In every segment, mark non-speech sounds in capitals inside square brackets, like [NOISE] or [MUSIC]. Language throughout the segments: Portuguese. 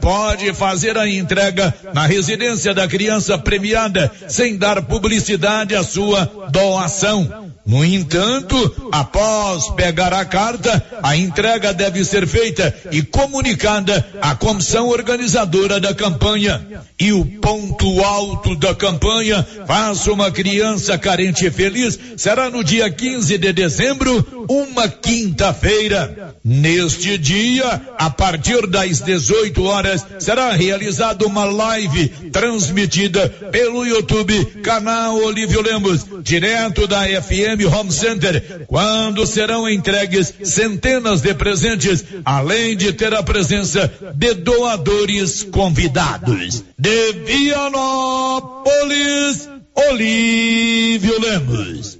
pode fazer a entrega na residência da criança premiada sem dar publicidade à sua doação. No entanto, após pegar a carta, a entrega deve ser feita e comunicada à comissão organizadora da campanha. E o ponto alto da campanha, faça uma criança carente e feliz, será no dia 15 de dezembro, uma quinta-feira. Neste dia, a partir das 18 horas, será realizada uma live transmitida pelo YouTube, canal Olívio Lemos, direto da FM Home Center, quando serão entregues centenas de presentes, além de ter a presença de doadores convidados. De Vianópolis, Olívio Lemos.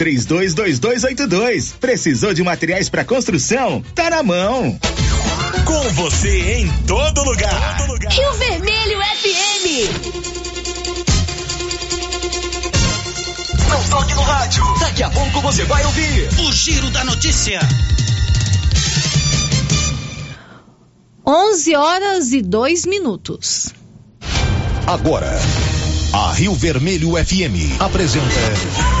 três 322282. Precisou de materiais para construção? Tá na mão. Com você em todo lugar. Todo lugar. Rio Vermelho FM. Não toque no rádio. Daqui a pouco você vai ouvir o Giro da Notícia. 11 horas e 2 minutos. Agora, a Rio Vermelho FM apresenta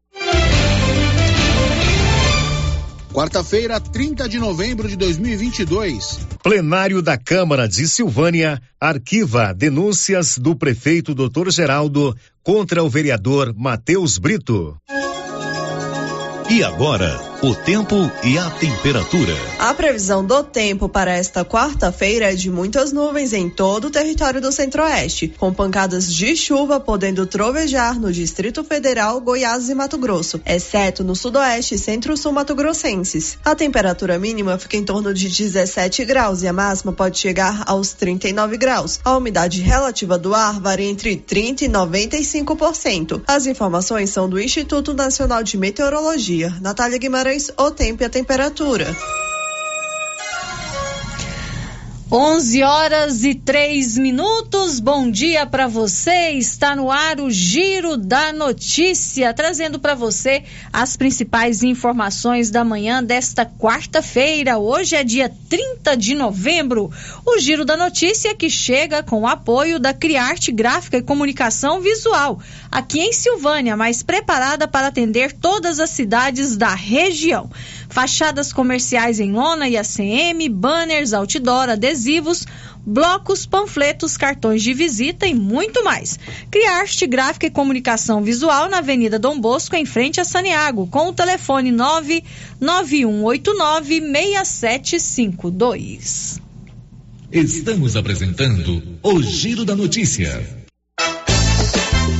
Quarta-feira, 30 de novembro de 2022. Plenário da Câmara de Silvânia arquiva denúncias do prefeito Dr. Geraldo contra o vereador Matheus Brito. E agora, o tempo e a temperatura. A previsão do tempo para esta quarta-feira é de muitas nuvens em todo o território do Centro-Oeste, com pancadas de chuva podendo trovejar no Distrito Federal, Goiás e Mato Grosso, exceto no Sudoeste e Centro-Sul Mato Grossenses. A temperatura mínima fica em torno de 17 graus e a máxima pode chegar aos 39 graus. A umidade relativa do ar varia entre 30 e 95%. As informações são do Instituto Nacional de Meteorologia. Natália Guimarães, o tempo e a temperatura. 11 horas e 3 minutos. Bom dia para você. Está no ar o Giro da Notícia, trazendo para você as principais informações da manhã desta quarta-feira. Hoje é dia 30 de novembro. O Giro da Notícia que chega com o apoio da Criarte Gráfica e Comunicação Visual, aqui em Silvânia, mais preparada para atender todas as cidades da região fachadas comerciais em lona e ACM, banners, outdoor, adesivos, blocos, panfletos, cartões de visita e muito mais. Criarte Gráfica e Comunicação Visual na Avenida Dom Bosco, em frente a Saniago, com o telefone 99189 6752. Estamos apresentando o Giro da Notícia.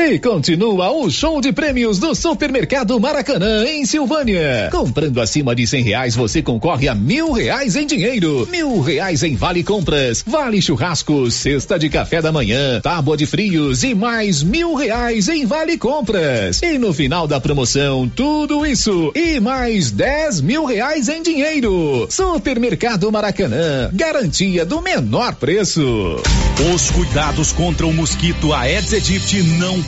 E continua o show de prêmios do Supermercado Maracanã, em Silvânia. Comprando acima de cem reais, você concorre a mil reais em dinheiro, mil reais em vale compras, vale churrasco, cesta de café da manhã, tábua de frios e mais mil reais em vale compras. E no final da promoção, tudo isso e mais dez mil reais em dinheiro. Supermercado Maracanã, garantia do menor preço. Os cuidados contra o mosquito Aedes aegypti não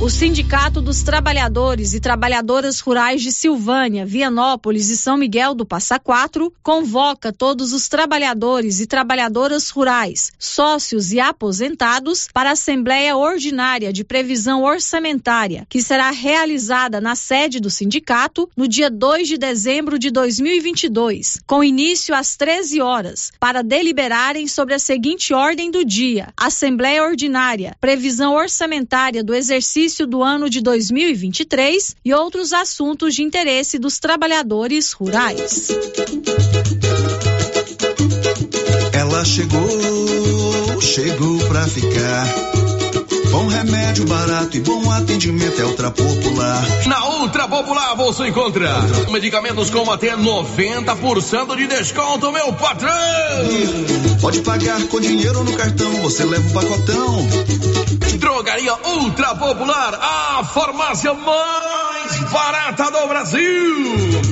O Sindicato dos Trabalhadores e Trabalhadoras Rurais de Silvânia, Vianópolis e São Miguel do Passa Quatro convoca todos os trabalhadores e trabalhadoras rurais, sócios e aposentados para a Assembleia Ordinária de Previsão Orçamentária, que será realizada na sede do sindicato no dia 2 de dezembro de 2022, com início às 13 horas, para deliberarem sobre a seguinte ordem do dia: Assembleia Ordinária, Previsão Orçamentária do exercício do ano de 2023 e outros assuntos de interesse dos trabalhadores rurais. Ela chegou, chegou pra ficar. Bom remédio barato e bom atendimento é Ultra Popular. Na Ultra Popular você encontra medicamentos com até 90% de desconto, meu patrão! Pode pagar com dinheiro ou no cartão, você leva o pacotão. Drogaria Ultra Popular, a farmácia mais barata do Brasil.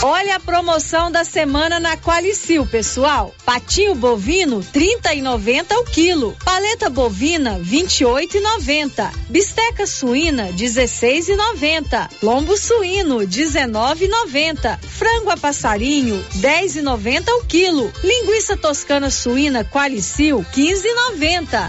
Olha a promoção da semana na Qualicil, pessoal. Patinho bovino, trinta e noventa o quilo. Paleta bovina, vinte e oito e noventa. Bisteca suína, dezesseis e noventa. Lombo suíno, dezenove e noventa. Frango a passarinho, dez e noventa o quilo. Linguiça toscana suína Qualicil, quinze e noventa.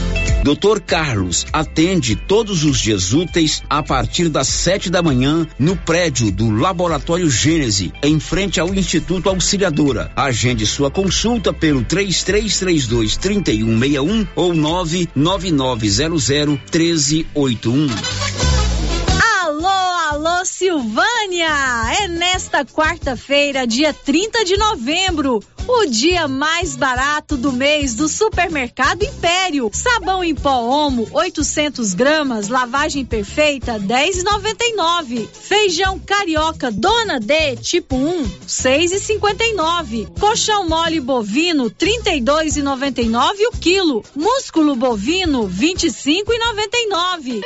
Dr. Carlos atende todos os dias úteis a partir das sete da manhã no prédio do Laboratório Gênese, em frente ao Instituto Auxiliadora. Agende sua consulta pelo 3332 3161 ou 99900 1381. Alô, alô, Silvânia! É nesta quarta-feira, dia 30 de novembro, o dia mais barato do mês do Supermercado Império. Sabão em pó Omo, 800 gramas, lavagem perfeita, 10,99. Feijão carioca Dona D, tipo 1, 6,59. Colchão mole bovino, 32,99 o quilo. Músculo bovino, 25,99.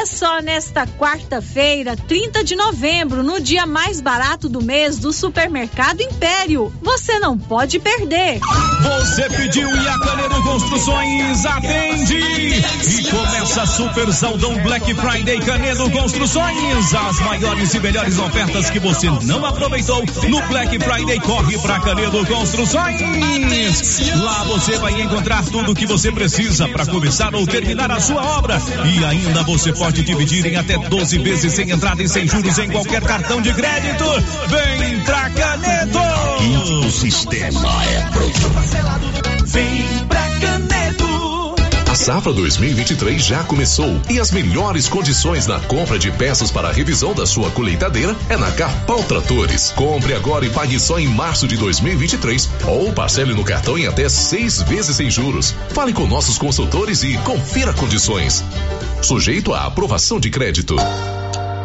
É só nesta quarta-feira, 30 de novembro, no dia mais barato do mês do Supermercado Império. Você não pode perder. Você pediu e a Canedo Construções atende. E começa Super Saldão Black Friday Canedo Construções. As maiores e melhores ofertas que você não aproveitou no Black Friday. Corre pra Canedo Construções. Lá você vai encontrar tudo o que você precisa para começar ou terminar a sua obra. E ainda você pode dividir em até 12 vezes sem entrada e sem juros em qualquer cartão de crédito. Vem pra Canedo! O sistema é pronto. Vem safra 2023 já começou e as melhores condições na compra de peças para a revisão da sua colheitadeira é na Carpal Tratores. Compre agora e pague só em março de 2023 ou parcele no cartão em até seis vezes sem juros. Fale com nossos consultores e confira condições. Sujeito à aprovação de crédito.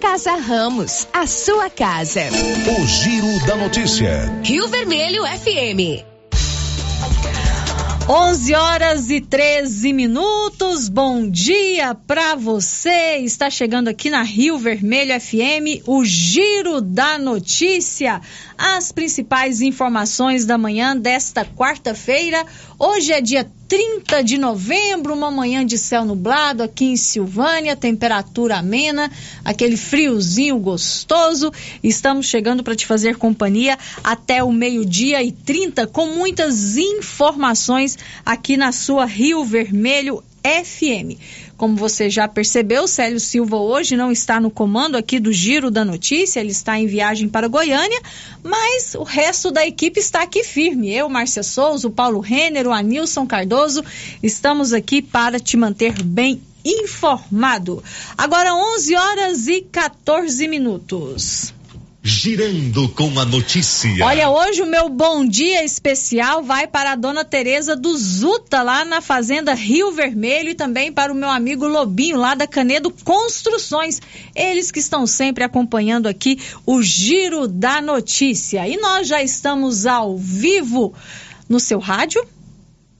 Casa Ramos, a sua casa. O Giro da Notícia. Rio Vermelho FM. 11 horas e 13 minutos. Bom dia para você. Está chegando aqui na Rio Vermelho FM o Giro da Notícia. As principais informações da manhã desta quarta-feira. Hoje é dia 30 de novembro, uma manhã de céu nublado aqui em Silvânia, temperatura amena, aquele friozinho gostoso. Estamos chegando para te fazer companhia até o meio-dia e 30 com muitas informações aqui na sua Rio Vermelho FM. Como você já percebeu, Célio Silva hoje não está no comando aqui do Giro da Notícia, ele está em viagem para Goiânia, mas o resto da equipe está aqui firme. Eu, Márcia Souza, o Paulo Renner, o Anilson Cardoso, estamos aqui para te manter bem informado. Agora 11 horas e 14 minutos. Girando com a notícia. Olha, hoje o meu bom dia especial vai para a dona Tereza do Zuta, lá na Fazenda Rio Vermelho, e também para o meu amigo Lobinho, lá da Canedo Construções. Eles que estão sempre acompanhando aqui o Giro da Notícia. E nós já estamos ao vivo no seu rádio,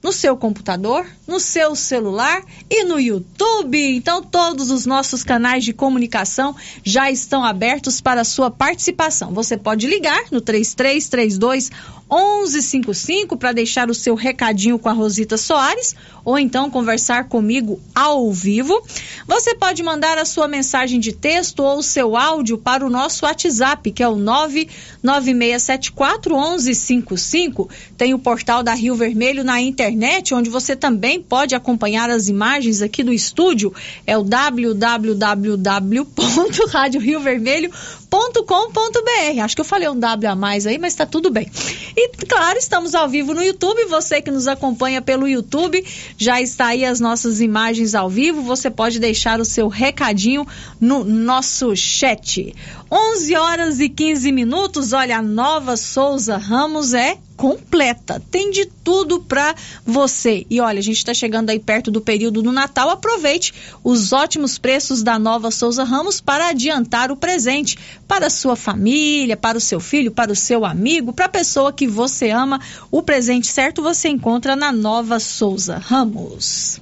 no seu computador, no seu celular e no YouTube. Então, todos os nossos canais de comunicação já estão abertos para sua participação. Você pode ligar no 3332 1155 para deixar o seu recadinho com a Rosita Soares ou então conversar comigo ao vivo. Você pode mandar a sua mensagem de texto ou o seu áudio para o nosso WhatsApp, que é o 99674 1155. Tem o portal da Rio Vermelho na internet, onde você também pode acompanhar as imagens aqui do estúdio. É o www.radioriovermelho.com.br. Acho que eu falei um W a mais aí, mas está tudo bem. E claro, estamos ao vivo no YouTube. Você que nos acompanha pelo YouTube, já está aí as nossas imagens ao vivo. Você pode deixar o seu recadinho no nosso chat. 11 horas e 15 minutos. Olha, a nova Souza Ramos é completa. Tem de tudo para você. E olha, a gente está chegando aí perto do período do Natal. Aproveite os ótimos preços da nova Souza Ramos para adiantar o presente para a sua família, para o seu filho, para o seu amigo, para a pessoa que você ama. O presente certo você encontra na nova Souza Ramos.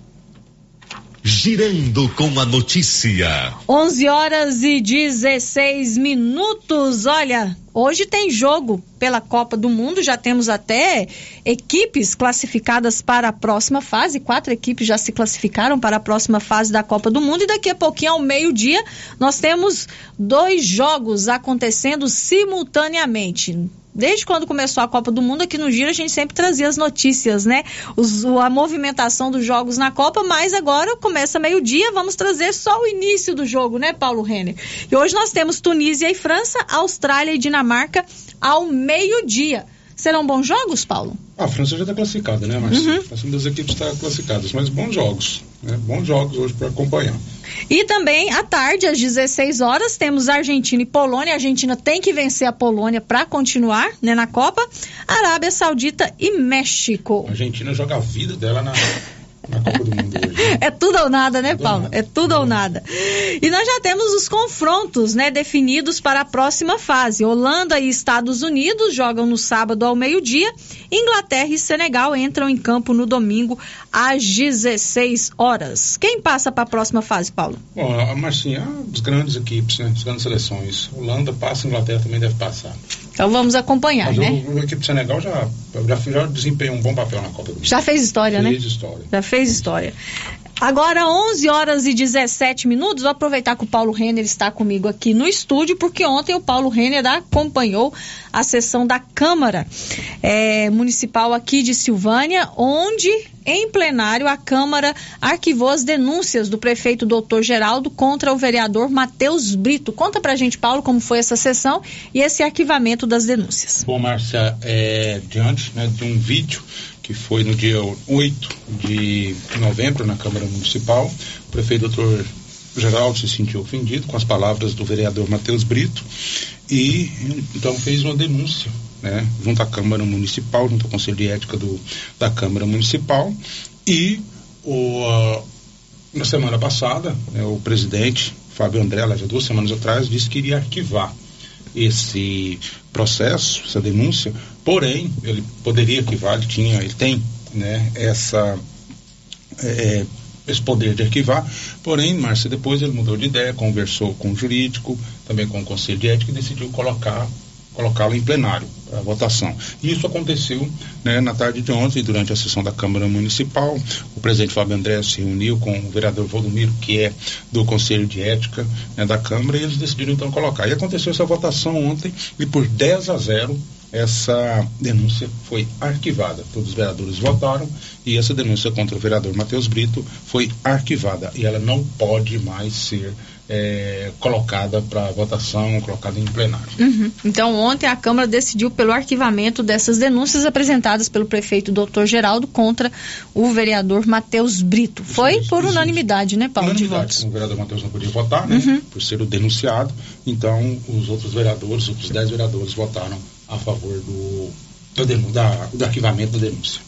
Girando com a notícia. 11 horas e 16 minutos. Olha, hoje tem jogo pela Copa do Mundo. Já temos até equipes classificadas para a próxima fase. Quatro equipes já se classificaram para a próxima fase da Copa do Mundo. E daqui a pouquinho, ao meio-dia, nós temos dois jogos acontecendo simultaneamente desde quando começou a Copa do Mundo, aqui no Giro a gente sempre trazia as notícias, né? Os, a movimentação dos jogos na Copa, mas agora começa meio-dia, vamos trazer só o início do jogo, né, Paulo Renner? E hoje nós temos Tunísia e França, Austrália e Dinamarca ao meio-dia. Serão bons jogos, Paulo? A França já está classificada, né, Marcelo? Uhum. A das equipes está classificadas, mas bons jogos, né? Bons jogos hoje para acompanhar. E também à tarde, às 16 horas, temos Argentina e Polônia. A Argentina tem que vencer a Polônia para continuar né, na Copa. Arábia Saudita e México. A Argentina joga a vida dela na É tudo ou nada, né, Paulo? É tudo ou nada. E nós já temos os confrontos, né, definidos para a próxima fase. Holanda e Estados Unidos jogam no sábado ao meio-dia. Inglaterra e Senegal entram em campo no domingo às 16 horas. Quem passa para a próxima fase, Paulo? Bom, a Marcinha, as grandes equipes, né, as grandes seleções. Holanda passa, Inglaterra também deve passar. Então vamos acompanhar, Mas né? O, a equipe do Senegal já, já, já desempenhou um bom papel na Copa do Mundo. Já fez história, fez né? Fez história. Já fez história. Agora, 11 horas e 17 minutos. Vou aproveitar que o Paulo Renner está comigo aqui no estúdio, porque ontem o Paulo Renner acompanhou a sessão da Câmara é, Municipal aqui de Silvânia, onde, em plenário, a Câmara arquivou as denúncias do prefeito doutor Geraldo contra o vereador Matheus Brito. Conta pra gente, Paulo, como foi essa sessão e esse arquivamento das denúncias. Bom, Márcia, é, diante né, de um vídeo que foi no dia 8 de novembro na Câmara Municipal. O prefeito doutor Geraldo se sentiu ofendido com as palavras do vereador Matheus Brito e então fez uma denúncia né, junto à Câmara Municipal, junto ao Conselho de Ética do, da Câmara Municipal e o, uh, na semana passada né, o presidente Fábio André, já duas semanas atrás, disse que iria arquivar esse processo, essa denúncia, porém, ele poderia arquivar, ele tinha, ele tem né, essa, é, esse poder de arquivar, porém, Márcia, depois ele mudou de ideia, conversou com o jurídico, também com o conselho de ética e decidiu colocar colocá-lo em plenário, a votação. E isso aconteceu né, na tarde de ontem, durante a sessão da Câmara Municipal. O presidente Fábio André se reuniu com o vereador Valdomiro, que é do Conselho de Ética né, da Câmara, e eles decidiram então colocar. E aconteceu essa votação ontem, e por 10 a 0 essa denúncia foi arquivada. Todos os vereadores votaram e essa denúncia contra o vereador Matheus Brito foi arquivada e ela não pode mais ser é, colocada para votação, colocada em plenário. Uhum. Então, ontem a Câmara decidiu pelo arquivamento dessas denúncias apresentadas pelo prefeito Dr. Geraldo contra o vereador Matheus Brito. Isso, Foi isso, por isso, unanimidade, né, Paulo? Unanimidade. O vereador Matheus não podia votar, né? Uhum. Por ser o denunciado. Então, os outros vereadores, os outros dez vereadores votaram a favor do, do, da, do arquivamento da denúncia.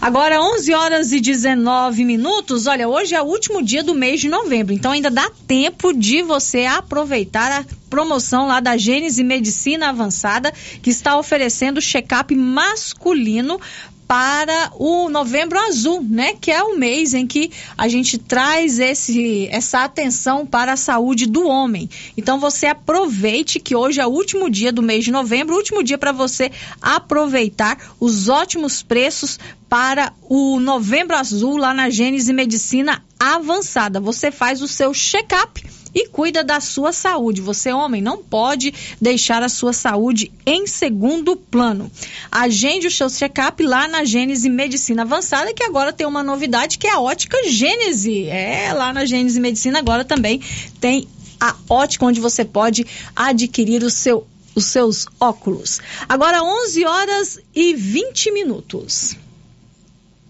Agora, 11 horas e 19 minutos. Olha, hoje é o último dia do mês de novembro, então ainda dá tempo de você aproveitar a promoção lá da Gênese Medicina Avançada, que está oferecendo check-up masculino para o Novembro Azul, né? Que é o mês em que a gente traz esse, essa atenção para a saúde do homem. Então você aproveite que hoje é o último dia do mês de novembro, último dia para você aproveitar os ótimos preços para o Novembro Azul lá na Gênese Medicina Avançada. Você faz o seu check-up e cuida da sua saúde. Você, homem, não pode deixar a sua saúde em segundo plano. Agende o seu check-up lá na Gênese Medicina Avançada, que agora tem uma novidade que é a ótica Gênese. É, lá na Gênese Medicina agora também tem a ótica onde você pode adquirir o seu os seus óculos. Agora 11 horas e 20 minutos.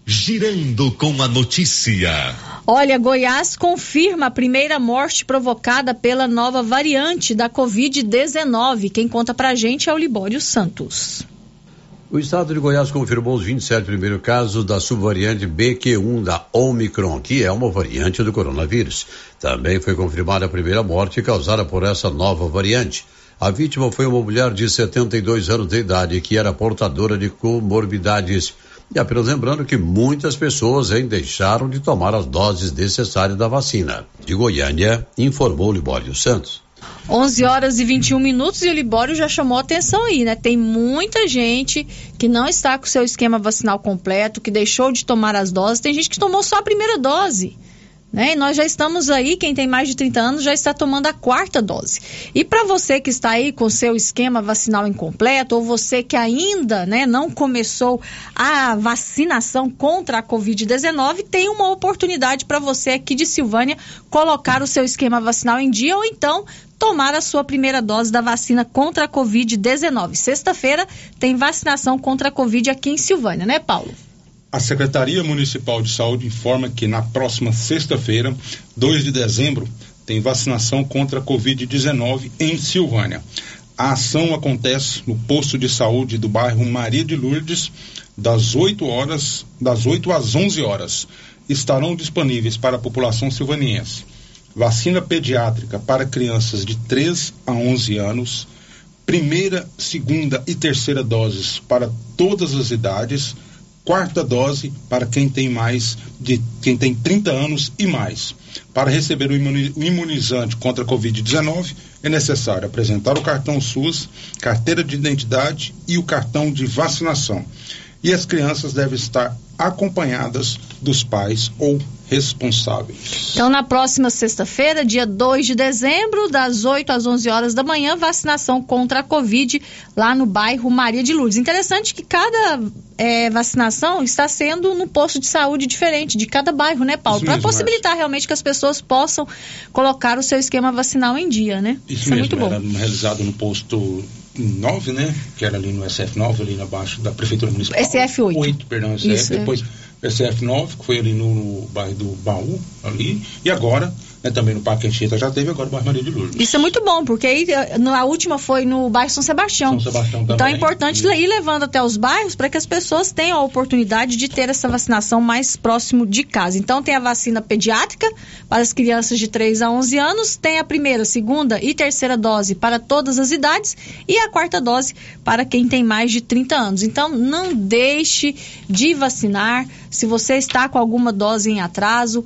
Girando com a notícia. Olha, Goiás confirma a primeira morte provocada pela nova variante da Covid-19. Quem conta pra gente é o Libório Santos. O estado de Goiás confirmou os 27 primeiros casos da subvariante BQ1 da Omicron, que é uma variante do coronavírus. Também foi confirmada a primeira morte causada por essa nova variante. A vítima foi uma mulher de 72 anos de idade que era portadora de comorbidades e apenas lembrando que muitas pessoas ainda deixaram de tomar as doses necessárias da vacina. De Goiânia, informou Libório Santos. 11 horas e 21 minutos e o Libório já chamou atenção aí, né? Tem muita gente que não está com o seu esquema vacinal completo, que deixou de tomar as doses. Tem gente que tomou só a primeira dose. Né? E nós já estamos aí, quem tem mais de 30 anos já está tomando a quarta dose. E para você que está aí com seu esquema vacinal incompleto, ou você que ainda né, não começou a vacinação contra a Covid-19, tem uma oportunidade para você aqui de Silvânia colocar o seu esquema vacinal em dia ou então tomar a sua primeira dose da vacina contra a Covid-19. Sexta-feira tem vacinação contra a Covid aqui em Silvânia, né, Paulo? A Secretaria Municipal de Saúde informa que na próxima sexta-feira, 2 de dezembro, tem vacinação contra a Covid-19 em Silvânia. A ação acontece no posto de saúde do bairro Maria de Lourdes, das 8 horas, das 8 às 11 horas. Estarão disponíveis para a população silvaniense vacina pediátrica para crianças de 3 a 11 anos, primeira, segunda e terceira doses para todas as idades quarta dose para quem tem mais de quem tem 30 anos e mais. Para receber o imunizante contra a Covid-19, é necessário apresentar o cartão SUS, carteira de identidade e o cartão de vacinação. E as crianças devem estar acompanhadas dos pais ou responsáveis. Então, na próxima sexta-feira, dia 2 de dezembro, das 8 às 11 horas da manhã, vacinação contra a Covid lá no bairro Maria de Lourdes. Interessante que cada é, vacinação está sendo no posto de saúde diferente de cada bairro, né, Paulo? Para possibilitar Marcia. realmente que as pessoas possam colocar o seu esquema vacinal em dia, né? Isso, Isso mesmo, é muito bom. Era realizado no posto 9, né? Que era ali no SF9, ali abaixo da Prefeitura Municipal. SF8. 8, perdão, SF. Isso, é. Depois é. SF9, que foi ali no, no bairro do Baú, ali. E agora né, também no Parque Anchieta já teve, agora o bairro Maria de Lourdes. Isso é muito bom, porque aí eh, a última foi no bairro São Sebastião. São Sebastião também. Então é importante ir levando até os bairros para que as pessoas tenham a oportunidade de ter essa vacinação mais próximo de casa. Então tem a vacina pediátrica para as crianças de 3 a 11 anos, tem a primeira, segunda e terceira dose para todas as idades e a quarta dose para quem tem mais de 30 anos. Então não deixe de vacinar. Se você está com alguma dose em atraso,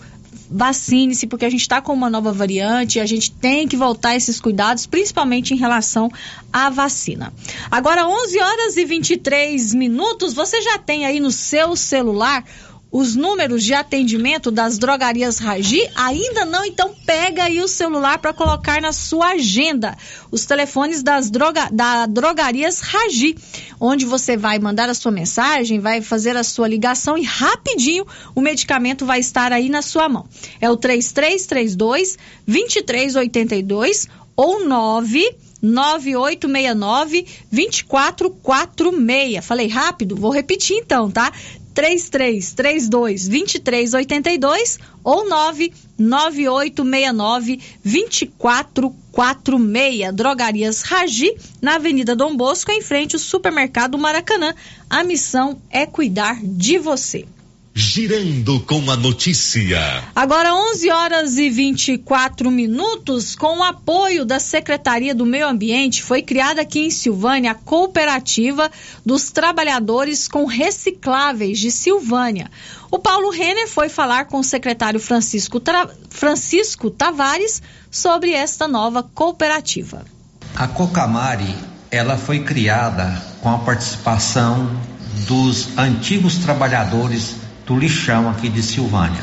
vacine-se, porque a gente está com uma nova variante e a gente tem que voltar esses cuidados, principalmente em relação à vacina. Agora, 11 horas e 23 minutos, você já tem aí no seu celular os números de atendimento das drogarias Ragi ainda não, então pega aí o celular para colocar na sua agenda os telefones das droga, da drogarias Ragi, onde você vai mandar a sua mensagem, vai fazer a sua ligação e rapidinho o medicamento vai estar aí na sua mão. É o 3332 2382 ou 9 9869 2446. Falei rápido? Vou repetir então, tá? 3332 2382 ou 99869 2446. Drogarias Ragi, na Avenida Dom Bosco, em frente ao Supermercado Maracanã. A missão é cuidar de você. Girando com a notícia. Agora 11 horas e 24 minutos, com o apoio da Secretaria do Meio Ambiente, foi criada aqui em Silvânia a cooperativa dos trabalhadores com recicláveis de Silvânia. O Paulo Renner foi falar com o secretário Francisco, Tra... Francisco Tavares sobre esta nova cooperativa. A Cocamari, ela foi criada com a participação dos antigos trabalhadores do lixão aqui de Silvânia.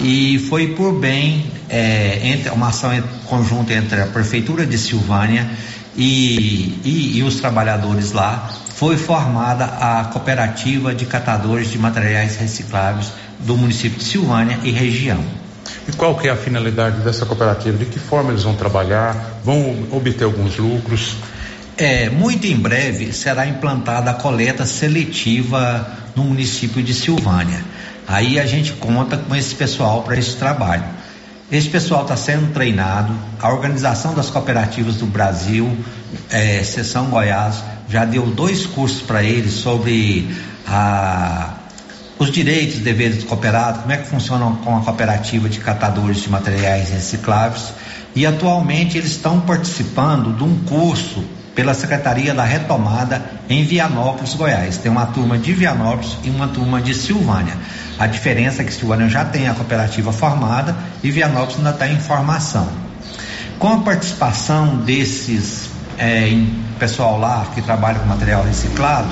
E foi por bem, é, entre, uma ação conjunta entre a Prefeitura de Silvânia e, e, e os trabalhadores lá, foi formada a Cooperativa de Catadores de Materiais Recicláveis do município de Silvânia e região. E qual que é a finalidade dessa cooperativa? De que forma eles vão trabalhar? Vão obter alguns lucros? É, muito em breve será implantada a coleta seletiva no município de Silvânia. Aí a gente conta com esse pessoal para esse trabalho. Esse pessoal está sendo treinado, a Organização das Cooperativas do Brasil, é, Seção Goiás, já deu dois cursos para eles sobre a, os direitos e deveres do cooperado, como é que funciona com a cooperativa de catadores de materiais recicláveis. E atualmente eles estão participando de um curso pela Secretaria da Retomada em Vianópolis, Goiás. Tem uma turma de Vianópolis e uma turma de Silvânia. A diferença é que Silvânia já tem a cooperativa formada e Vianópolis ainda está em formação. Com a participação desses é, pessoal lá que trabalha com material reciclado,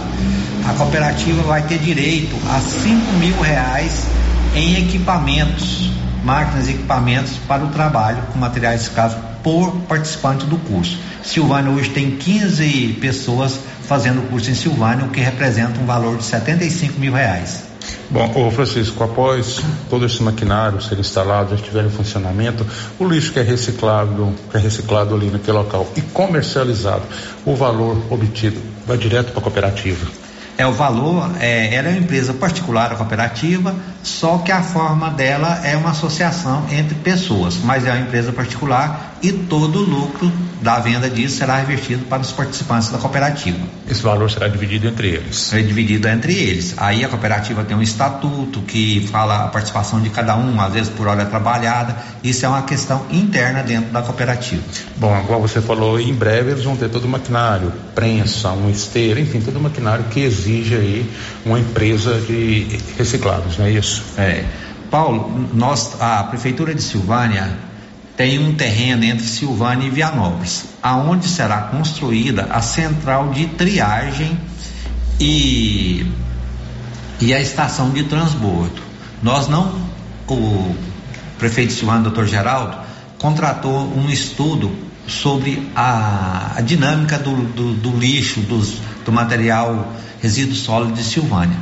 a cooperativa vai ter direito a 5 mil reais em equipamentos, máquinas e equipamentos para o trabalho com materiais reciclados por participante do curso. Silvânia hoje tem 15 pessoas fazendo o curso em Silvânia, o que representa um valor de 75 mil reais. Bom, ô Francisco, após todo esse maquinário ser instalado, já estiver em funcionamento, o lixo que é reciclado, que é reciclado ali naquele local e comercializado, o valor obtido vai direto para a cooperativa. É o valor, é, ela é uma empresa particular, a cooperativa, só que a forma dela é uma associação entre pessoas, mas é uma empresa particular e todo o lucro da venda disso será revertido para os participantes da cooperativa. Esse valor será dividido entre eles? É dividido entre eles. Aí a cooperativa tem um estatuto que fala a participação de cada um, às vezes por hora trabalhada. Isso é uma questão interna dentro da cooperativa. Bom, agora você falou, em breve eles vão ter todo o maquinário, prensa, um esteiro, enfim, todo o maquinário que exige aí uma empresa de reciclados, não é isso? É. Paulo, nós, a Prefeitura de Silvânia tem um terreno entre Silvânia e Vianópolis, aonde será construída a central de triagem e, e a estação de transbordo. Nós não, o prefeito Silvânia, doutor Geraldo, contratou um estudo sobre a, a dinâmica do, do, do lixo, dos, do material resíduo sólido de Silvânia.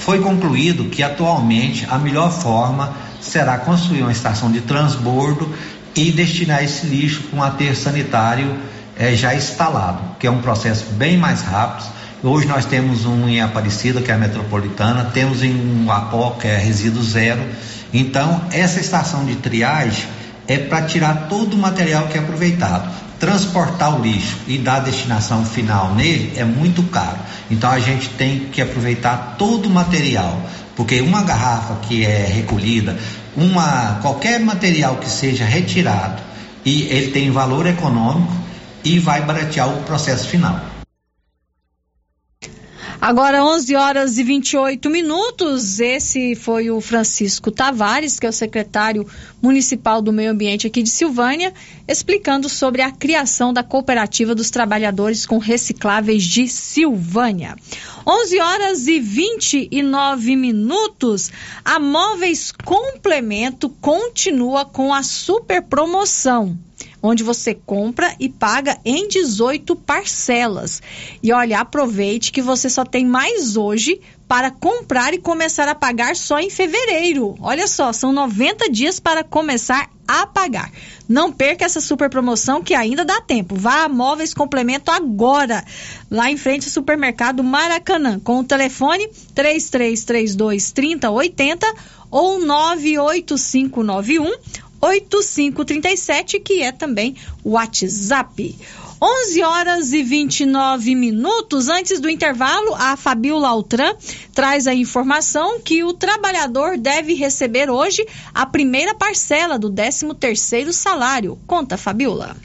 Foi concluído que atualmente a melhor forma será construir uma estação de transbordo e destinar esse lixo para um aterro sanitário é, já instalado, que é um processo bem mais rápido. Hoje nós temos um em Aparecida, que é a metropolitana, temos em um Apó, que é resíduo zero. Então, essa estação de triagem é para tirar todo o material que é aproveitado. Transportar o lixo e dar a destinação final nele é muito caro. Então, a gente tem que aproveitar todo o material, porque uma garrafa que é recolhida, uma, qualquer material que seja retirado e ele tem valor econômico e vai baratear o processo final. Agora 11 horas e 28 minutos. Esse foi o Francisco Tavares, que é o secretário municipal do Meio Ambiente aqui de Silvânia, explicando sobre a criação da cooperativa dos trabalhadores com recicláveis de Silvânia. 11 horas e 29 minutos. A Móveis Complemento continua com a super promoção onde você compra e paga em 18 parcelas. E olha, aproveite que você só tem mais hoje para comprar e começar a pagar só em fevereiro. Olha só, são 90 dias para começar a pagar. Não perca essa super promoção que ainda dá tempo. Vá a Móveis Complemento agora, lá em frente ao supermercado Maracanã, com o telefone 3332 3080 ou 98591 8537, que é também o WhatsApp. 11 horas e 29 minutos. Antes do intervalo, a Fabiola Altran traz a informação que o trabalhador deve receber hoje a primeira parcela do 13º salário. Conta, Fabiola.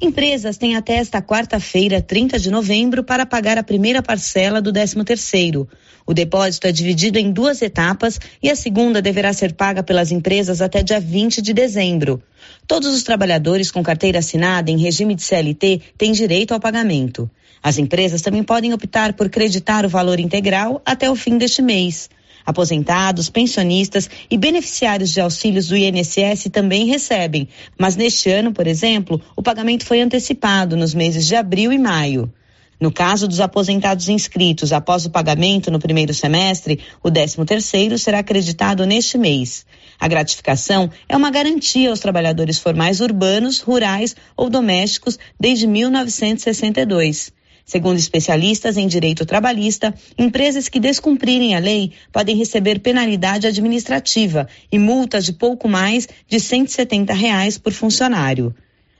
Empresas têm até esta quarta-feira, 30 de novembro, para pagar a primeira parcela do 13º. O depósito é dividido em duas etapas e a segunda deverá ser paga pelas empresas até dia 20 de dezembro. Todos os trabalhadores com carteira assinada em regime de CLT têm direito ao pagamento. As empresas também podem optar por creditar o valor integral até o fim deste mês. Aposentados, pensionistas e beneficiários de auxílios do INSS também recebem, mas neste ano, por exemplo, o pagamento foi antecipado nos meses de abril e maio. No caso dos aposentados inscritos após o pagamento no primeiro semestre, o 13º será acreditado neste mês. A gratificação é uma garantia aos trabalhadores formais urbanos, rurais ou domésticos desde 1962. Segundo especialistas em direito trabalhista, empresas que descumprirem a lei podem receber penalidade administrativa e multas de pouco mais de 170 reais por funcionário.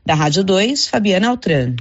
Da Rádio 2, Fabiana Altran.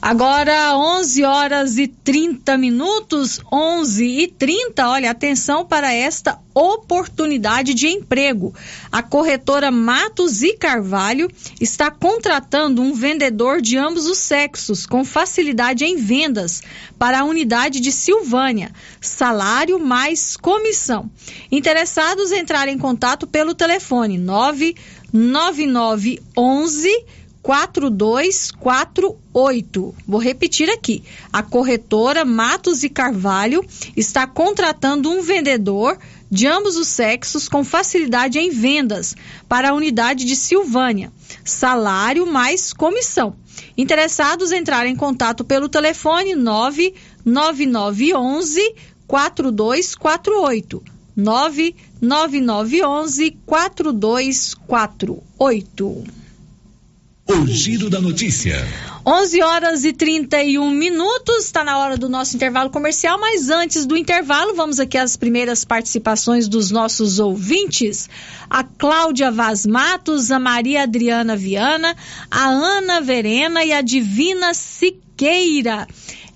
Agora 11 horas e 30 minutos, 11 e 30. Olha, atenção para esta oportunidade de emprego. A corretora Matos e Carvalho está contratando um vendedor de ambos os sexos com facilidade em vendas para a unidade de Silvânia. Salário mais comissão. Interessados entrarem em contato pelo telefone 99911 4248. Vou repetir aqui. A corretora Matos e Carvalho está contratando um vendedor de ambos os sexos com facilidade em vendas para a unidade de Silvânia. Salário mais comissão. Interessados entrarem em contato pelo telefone 99911 4248. 99911 4248. O Giro da Notícia. 11 horas e 31 minutos, está na hora do nosso intervalo comercial, mas antes do intervalo, vamos aqui às primeiras participações dos nossos ouvintes. A Cláudia Vaz Matos, a Maria Adriana Viana, a Ana Verena e a Divina Siqueira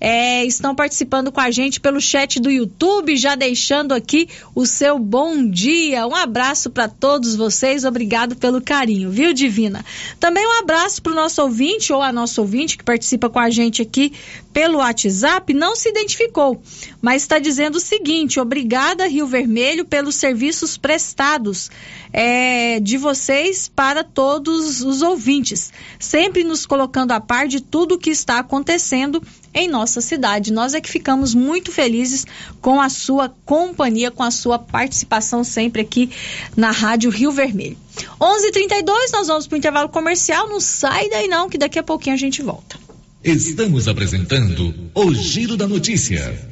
é, estão participando com a gente pelo chat do YouTube, já deixando aqui o seu bom dia. Um abraço para todos vocês, obrigado pelo carinho, viu, Divina? Também um abraço para o nosso ouvinte ou a nossa ouvinte que participa com a gente aqui pelo WhatsApp, não se identificou, mas está dizendo o seguinte: obrigada, Rio Vermelho, pelos serviços prestados é, de vocês para todos os ouvintes, sempre nos colocando a par de tudo o que está acontecendo em nossa cidade. Nós é que ficamos muito felizes com a sua companhia, com a sua participação sempre aqui na Rádio Rio Vermelho. 11:32 nós vamos para o intervalo comercial. Não sai daí não, que daqui a pouquinho a gente volta. Estamos apresentando o Giro da Notícia.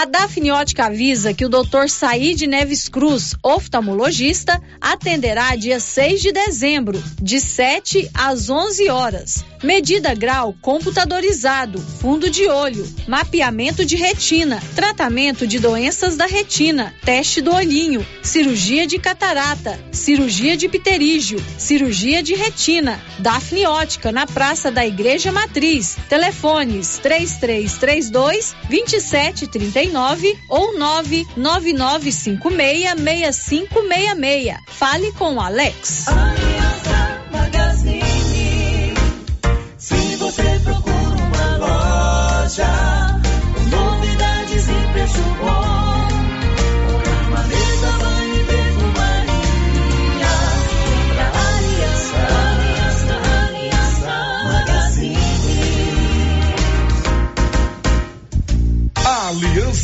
A Dafniótica avisa que o Dr. Said Neves Cruz, oftalmologista, atenderá dia 6 de dezembro, de 7 às 11 horas. Medida grau computadorizado, fundo de olho, mapeamento de retina, tratamento de doenças da retina, teste do olhinho, cirurgia de catarata, cirurgia de pterígio, cirurgia de retina. Dafne Ótica, na Praça da Igreja Matriz. Telefones 3332 2739 ou 99956 6566. Fale com Alex. Magazine.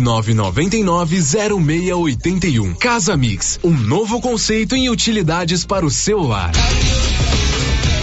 99990681. Casa Mix, um novo conceito em utilidades para o seu lar.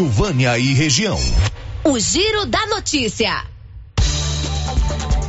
Silvânia e região. O Giro da Notícia.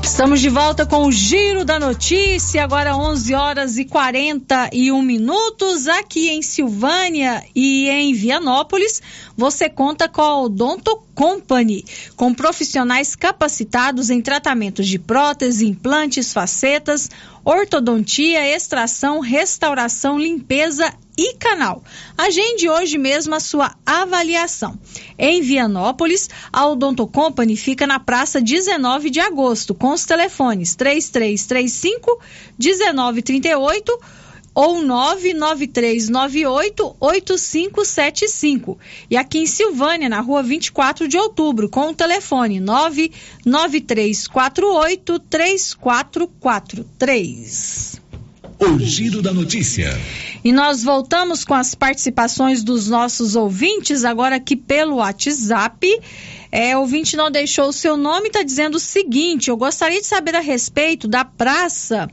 Estamos de volta com o Giro da Notícia, agora 11 horas e 41 minutos. Aqui em Silvânia e em Vianópolis, você conta com a Odonto Company, com profissionais capacitados em tratamentos de prótese, implantes, facetas, ortodontia, extração, restauração, limpeza e canal. Agende hoje mesmo a sua avaliação. Em Vianópolis, a Odonto Company fica na praça 19 de agosto, com os telefones 3335 1938 ou 99398 8575. E aqui em Silvânia, na rua 24 de outubro, com o telefone 99348 3443. O Giro da Notícia. E nós voltamos com as participações dos nossos ouvintes, agora aqui pelo WhatsApp. É, o ouvinte não deixou o seu nome, está dizendo o seguinte: eu gostaria de saber a respeito da praça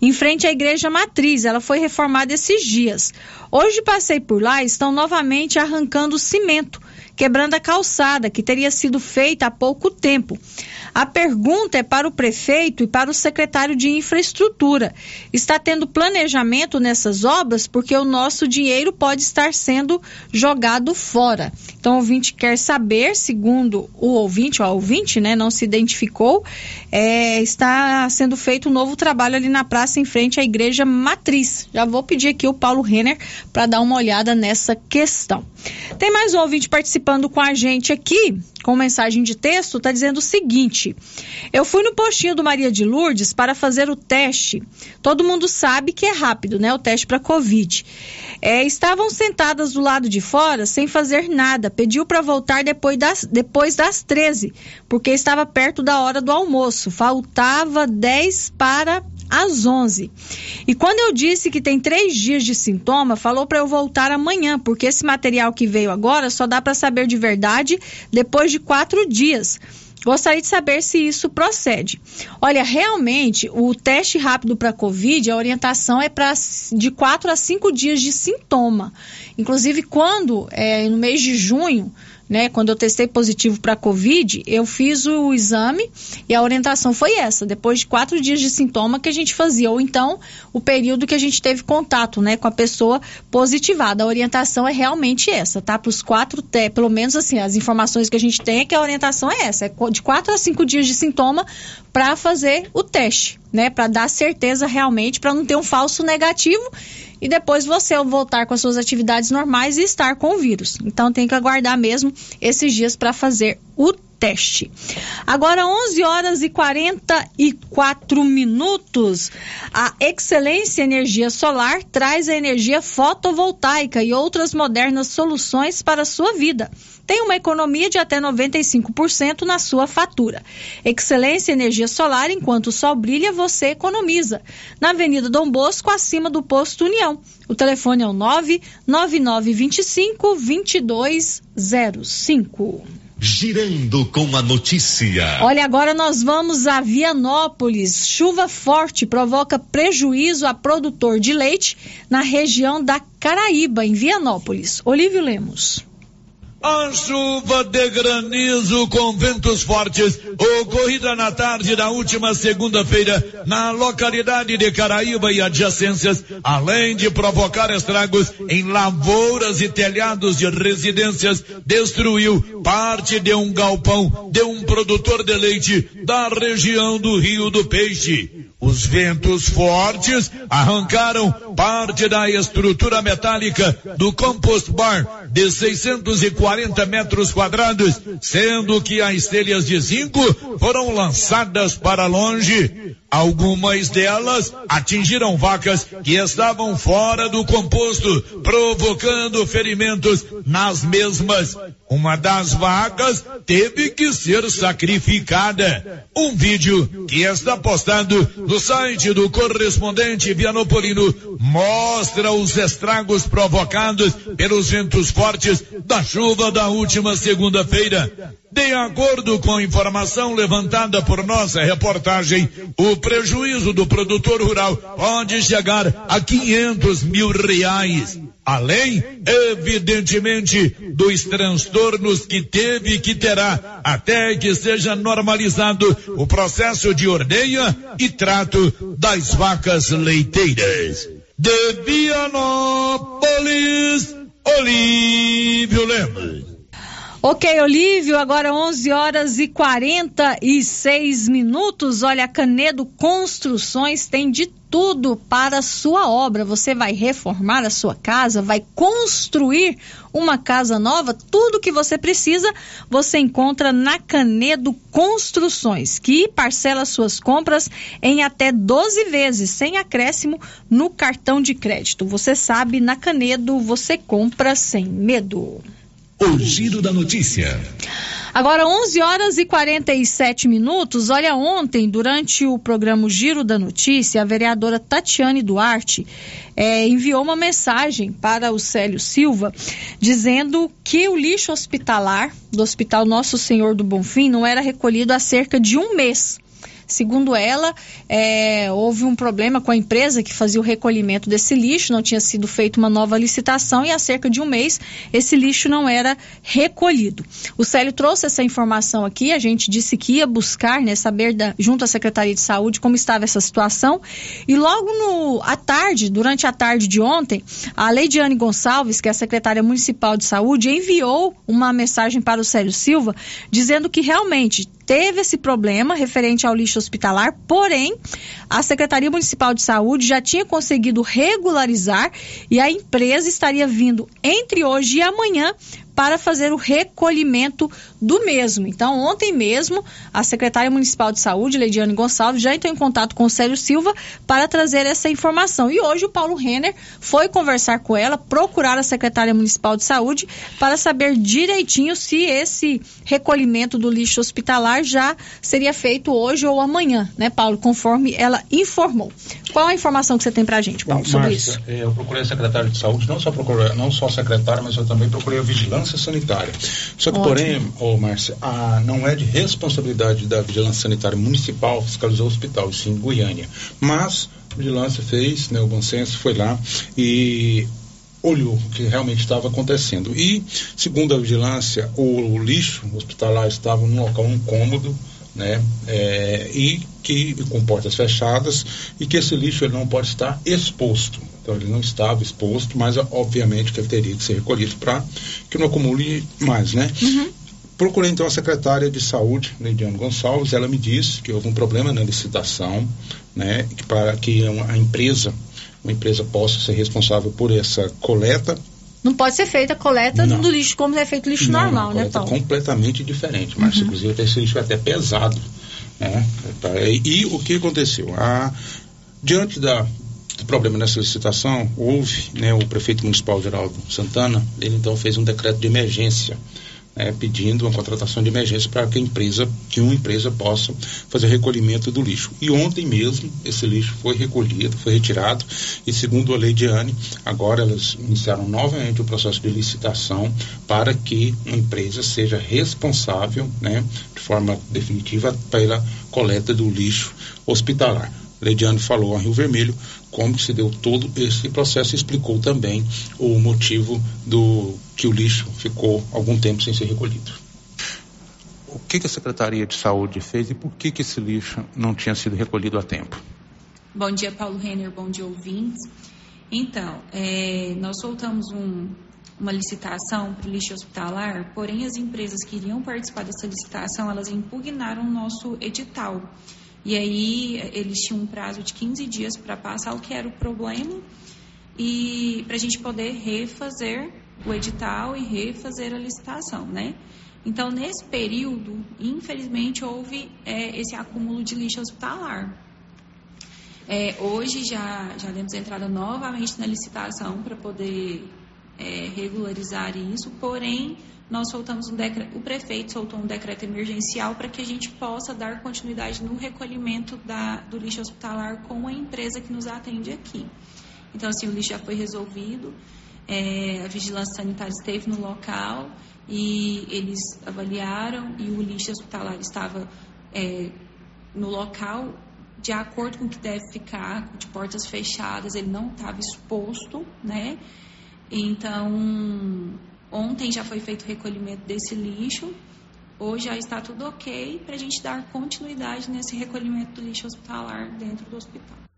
em frente à igreja matriz. Ela foi reformada esses dias. Hoje passei por lá estão novamente arrancando cimento, quebrando a calçada, que teria sido feita há pouco tempo. A pergunta é para o prefeito e para o secretário de infraestrutura. Está tendo planejamento nessas obras porque o nosso dinheiro pode estar sendo jogado fora. Então, o ouvinte quer saber, segundo o ouvinte, ou a ouvinte, né, não se identificou, é, está sendo feito um novo trabalho ali na praça em frente à igreja matriz. Já vou pedir aqui o Paulo Renner para dar uma olhada nessa questão. Tem mais um ouvinte participando com a gente aqui, com mensagem de texto, está dizendo o seguinte: Eu fui no postinho do Maria de Lourdes para fazer o teste. Todo mundo sabe que é rápido, né? O teste para Covid. É, estavam sentadas do lado de fora sem fazer nada. Pediu para voltar depois das, depois das 13, porque estava perto da hora do almoço. Faltava 10 para às 11. E quando eu disse que tem três dias de sintoma, falou para eu voltar amanhã, porque esse material que veio agora só dá para saber de verdade depois de quatro dias. Gostaria de saber se isso procede. Olha, realmente, o teste rápido para Covid, a orientação é para de quatro a cinco dias de sintoma. Inclusive, quando, é, no mês de junho, né, quando eu testei positivo para Covid, eu fiz o exame e a orientação foi essa, depois de quatro dias de sintoma que a gente fazia, ou então o período que a gente teve contato, né, com a pessoa positivada. A orientação é realmente essa, tá? Para os quatro, pelo menos assim, as informações que a gente tem é que a orientação é essa, é de quatro a cinco dias de sintoma para fazer o teste, né, para dar certeza realmente, para não ter um falso negativo e depois você voltar com as suas atividades normais e estar com o vírus. Então tem que aguardar mesmo esses dias para fazer o teste. Agora 11 horas e 44 minutos. A Excelência Energia Solar traz a energia fotovoltaica e outras modernas soluções para a sua vida tem uma economia de até 95% na sua fatura. Excelência Energia Solar, enquanto o sol brilha, você economiza. Na Avenida Dom Bosco, acima do posto União. O telefone é o 99925 2205. Girando com a notícia. Olha, agora nós vamos a Vianópolis. Chuva forte provoca prejuízo a produtor de leite na região da Caraíba, em Vianópolis. Olívio Lemos. A chuva de granizo com ventos fortes ocorrida na tarde da última segunda-feira na localidade de Caraíba e adjacências, além de provocar estragos em lavouras e telhados de residências, destruiu parte de um galpão de um produtor de leite da região do Rio do Peixe. Os ventos fortes arrancaram parte da estrutura metálica do compost bar de 640 metros quadrados, sendo que as telhas de zinco foram lançadas para longe. Algumas delas atingiram vacas que estavam fora do composto, provocando ferimentos nas mesmas. Uma das vacas teve que ser sacrificada. Um vídeo que está postado no site do correspondente Vianopolino mostra os estragos provocados pelos ventos fortes da chuva da última segunda-feira. De acordo com informação levantada por nossa reportagem, o prejuízo do produtor rural pode chegar a 500 mil reais. Além, evidentemente, dos transtornos que teve e que terá até que seja normalizado o processo de ordenha e trato das vacas leiteiras. De Vianópolis, Olívio Lemos. Ok, Olívio, agora 11 horas e 46 minutos. Olha, Canedo Construções tem de tudo para a sua obra. Você vai reformar a sua casa, vai construir uma casa nova, tudo que você precisa, você encontra na Canedo Construções, que parcela suas compras em até 12 vezes, sem acréscimo no cartão de crédito. Você sabe, na Canedo você compra sem medo. O giro da notícia. Agora 11 horas e 47 minutos. Olha, ontem, durante o programa Giro da Notícia, a vereadora Tatiane Duarte eh, enviou uma mensagem para o Célio Silva dizendo que o lixo hospitalar do Hospital Nosso Senhor do Bonfim não era recolhido há cerca de um mês. Segundo ela, é, houve um problema com a empresa que fazia o recolhimento desse lixo, não tinha sido feita uma nova licitação e há cerca de um mês esse lixo não era recolhido. O Célio trouxe essa informação aqui, a gente disse que ia buscar, né, saber da, junto à Secretaria de Saúde como estava essa situação e logo no, à tarde, durante a tarde de ontem, a Leidiane Gonçalves, que é a secretária municipal de saúde, enviou uma mensagem para o Célio Silva dizendo que realmente teve esse problema referente ao lixo hospitalar, porém, a Secretaria Municipal de Saúde já tinha conseguido regularizar e a empresa estaria vindo entre hoje e amanhã para fazer o recolhimento do mesmo. Então, ontem mesmo, a secretária municipal de saúde, Leidiane Gonçalves, já entrou em contato com o Célio Silva para trazer essa informação. E hoje o Paulo Renner foi conversar com ela, procurar a secretária municipal de saúde para saber direitinho se esse recolhimento do lixo hospitalar já seria feito hoje ou amanhã, né, Paulo? Conforme ela informou. Qual a informação que você tem para a gente, Paulo, sobre Márcia, isso? eh, eu procurei a secretária de saúde, não só procurei, não só a secretária, mas eu também procurei a vigilância sanitária. Só que, Ótimo. porém, ô Márcia, a- não é de responsabilidade da vigilância sanitária municipal fiscalizar o hospital, sim Goiânia. Mas a vigilância fez, né, o bom senso foi lá e olhou o que realmente estava acontecendo. E, segundo a vigilância, o, o lixo hospitalar estava num local incômodo, né, é, e que com portas fechadas e que esse lixo ele não pode estar exposto. Então ele não estava exposto, mas obviamente que ele teria que ser recolhido para que não acumule mais, né? Procurei então a secretária de saúde, Leidiane Gonçalves, ela me disse que houve um problema na licitação, né, que para que a empresa, uma empresa possa ser responsável por essa coleta Não pode ser feita a coleta Não. do lixo como é feito lixo não, normal, uma né, Paulo? completamente diferente, mas Uhum. inclusive esse lixo é até pesado, né? Tá, E, e o que aconteceu? A, diante da, do problema nessa licitação, houve, né, o prefeito municipal Geraldo Santana, ele então fez um decreto de emergência, né, pedindo uma contratação de emergência para que a empresa, que uma empresa possa fazer recolhimento do lixo. E ontem mesmo esse lixo foi recolhido, foi retirado e segundo a lei de ANE, agora elas iniciaram novamente o processo de licitação para que uma empresa seja responsável, né, de forma definitiva pela coleta do lixo hospitalar. Leidiane falou a Rio Vermelho como que se deu todo esse processo e explicou também o motivo do que o lixo ficou algum tempo sem ser recolhido. O que, que a Secretaria de Saúde fez e por que, que esse lixo não tinha sido recolhido a tempo? Bom dia, Paulo Renner. Bom dia, ouvintes. Então, é, nós soltamos um- uma licitação para o lixo hospitalar, porém as empresas que iriam participar dessa licitação, elas impugnaram o nosso edital. E aí eles tinham um prazo de 15 dias para passar o que era o problema e para a gente poder refazer o edital e refazer a licitação, né? Então, nesse período, infelizmente, houve é, esse acúmulo de lixo hospitalar. É, hoje já, já demos entrada novamente na licitação para poder é, regularizar isso, porém nós soltamos um decreto, o prefeito soltou um decreto emergencial para que a gente possa dar continuidade no recolhimento da, do lixo hospitalar com a empresa que nos atende aqui. Então, assim, o lixo já foi resolvido, é, a vigilância sanitária esteve no local e eles avaliaram e o lixo hospitalar estava é, no local de acordo com o que deve ficar, de portas fechadas, ele não estava exposto, né? Então, ontem já foi feito o recolhimento desse lixo, hoje já está tudo ok para a gente dar continuidade nesse recolhimento do lixo hospitalar dentro do hospital.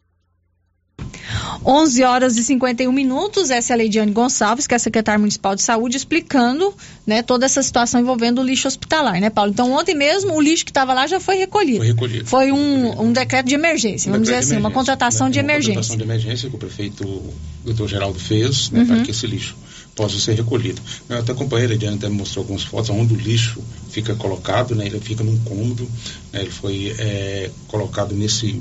11 horas e 51 minutos. Essa é a Leidiane Gonçalves, que é a secretária municipal de saúde, explicando né, toda essa situação envolvendo o lixo hospitalar, né, Paulo? Então, ontem mesmo, o lixo que estava lá já foi recolhido. Foi recolhido. Foi um, um decreto de emergência, vamos dizer assim, uma contratação né? de Uma emergência. contratação de emergência que o prefeito doutor Geraldo fez né, Uhum. para que esse lixo possa ser recolhido. Eu até acompanhei, a Lidiane até me mostrou algumas fotos onde o lixo fica colocado, né, ele fica num cômodo, né, ele foi é, colocado nesse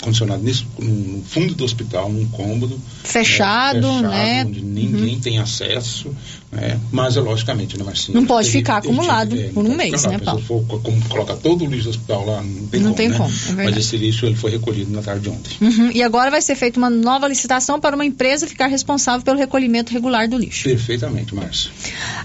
condicionado nesse, no fundo do hospital, num cômodo. Fechado, fechado, né? Onde ninguém tem acesso, né? Mas é logicamente, né, Marcinho? Não pode ficar teria- acumulado é, não por um mês, né, Se Paulo? for co- como colocar todo o lixo do hospital lá, não tem Não como, tem né? como, é. Mas esse lixo ele foi recolhido na tarde de ontem. Uhum, E agora vai ser feita uma nova licitação para uma empresa ficar responsável pelo recolhimento regular do lixo. Perfeitamente, Márcio.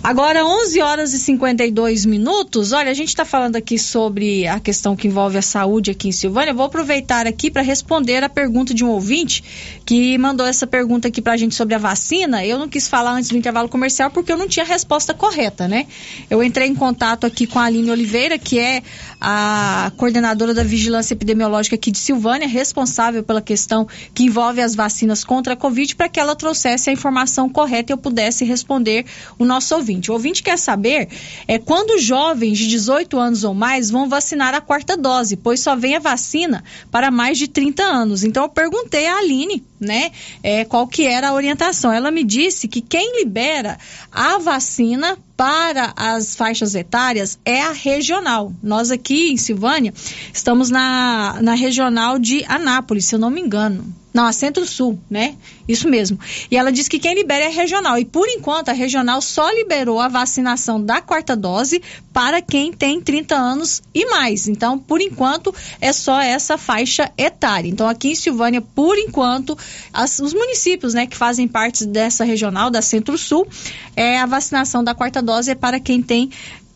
Agora, 11 horas e 52 minutos. Olha, a gente está falando aqui sobre a questão que envolve a saúde aqui em Silvânia. Eu vou aproveitar aqui para responder a pergunta de um ouvinte que mandou essa pergunta aqui para a gente sobre a vacina. Eu não quis falar antes do intervalo comercial porque eu não tinha a resposta correta, né? Eu entrei em contato aqui com a Aline Oliveira, que é a coordenadora da Vigilância Epidemiológica aqui de Silvânia, responsável pela questão que envolve as vacinas contra a Covid, para que ela trouxesse a informação correta e eu pudesse responder o nosso ouvinte. O ouvinte quer saber é quando jovens de 18 anos ou mais vão vacinar a quarta dose, pois só vem a vacina para mais de 30 anos. Então eu perguntei à Aline, né, é, qual que era a orientação. Ela me disse que quem libera a vacina para as faixas etárias é a regional. Nós aqui em Silvânia estamos na, na regional de Anápolis, se eu não me engano. Não, a Centro-Sul, né? Isso mesmo. E ela disse que quem libera é regional. E por enquanto a regional só liberou a vacinação da quarta dose para quem tem 30 anos e mais. Então, por enquanto, é só essa faixa etária. Então, aqui em Silvânia, por enquanto, as, os municípios né, que fazem parte dessa regional, da Centro-Sul, é, a vacinação da quarta dose é para quem tem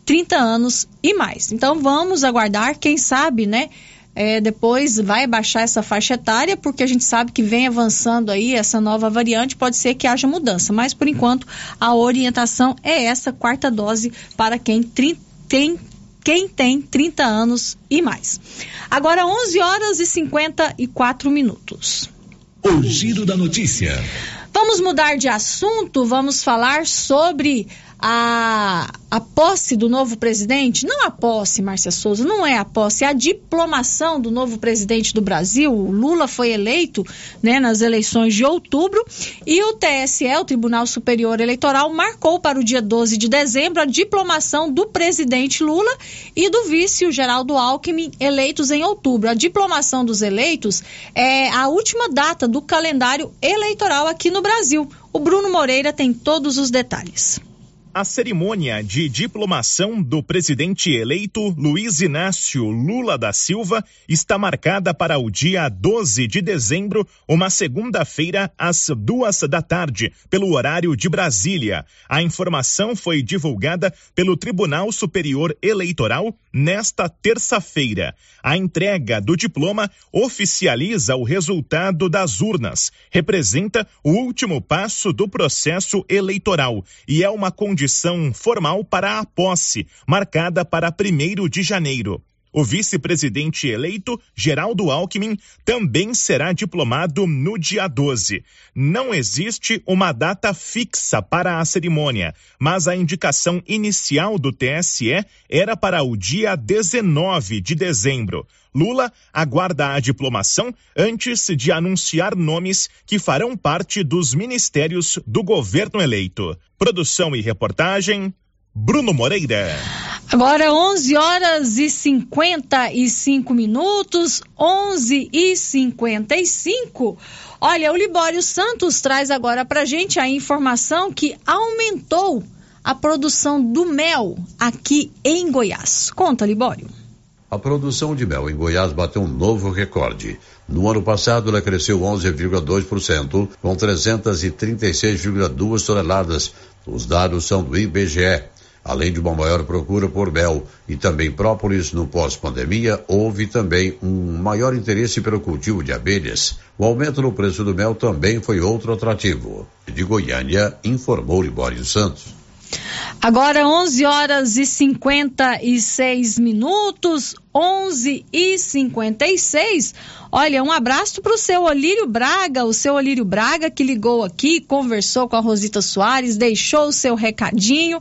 30 anos e mais. Então, vamos aguardar, quem sabe, né? É, depois vai baixar essa faixa etária, porque a gente sabe que vem avançando aí essa nova variante, pode ser que haja mudança, mas por enquanto a orientação é essa quarta dose para quem tem quem tem 30 anos e mais. Agora 11 horas e 54 minutos. O giro da notícia. Vamos mudar de assunto, vamos falar sobre a, a posse do novo presidente, não a posse, Márcia Souza, não é a posse, é a diplomação do novo presidente do Brasil. O Lula foi eleito né, nas eleições de outubro e o TSE, o Tribunal Superior Eleitoral, marcou para o dia 12 de dezembro a diplomação do presidente Lula e do vice, o Geraldo Alckmin, eleitos em outubro. A diplomação dos eleitos é a última data do calendário eleitoral aqui no Brasil. O Bruno Moreira tem todos os detalhes. A cerimônia de diplomação do presidente eleito Luiz Inácio Lula da Silva está marcada para o dia 12 de dezembro, uma segunda-feira, às duas da tarde, pelo horário de Brasília. A informação foi divulgada pelo Tribunal Superior Eleitoral nesta terça-feira. A entrega do diploma oficializa o resultado das urnas, representa o último passo do processo eleitoral e é uma condição formal para a posse, marcada para 1 de janeiro. O vice-presidente eleito, Geraldo Alckmin, também será diplomado no dia 12. Não existe uma data fixa para a cerimônia, mas a indicação inicial do TSE era para o dia 19 de dezembro. Lula aguarda a diplomação antes de anunciar nomes que farão parte dos ministérios do governo eleito. Produção e reportagem, Bruno Moreira. Agora 11 horas e 55 minutos, 11 e 55. Olha, o Libório Santos traz agora para gente a informação que aumentou a produção do mel aqui em Goiás. Conta, Libório. A produção de mel em Goiás bateu um novo recorde. No ano passado, ela cresceu 11,2%, com 336,2 toneladas. Os dados são do IBGE. Além de uma maior procura por mel e também própolis no pós-pandemia, houve também um maior interesse pelo cultivo de abelhas. O aumento no preço do mel também foi outro atrativo. De Goiânia, informou Libório Santos. Agora 11 horas e 56 minutos, 11 e 56. Olha, um abraço para o seu Olírio Braga, o seu Olírio Braga que ligou aqui, conversou com a Rosita Soares, deixou o seu recadinho.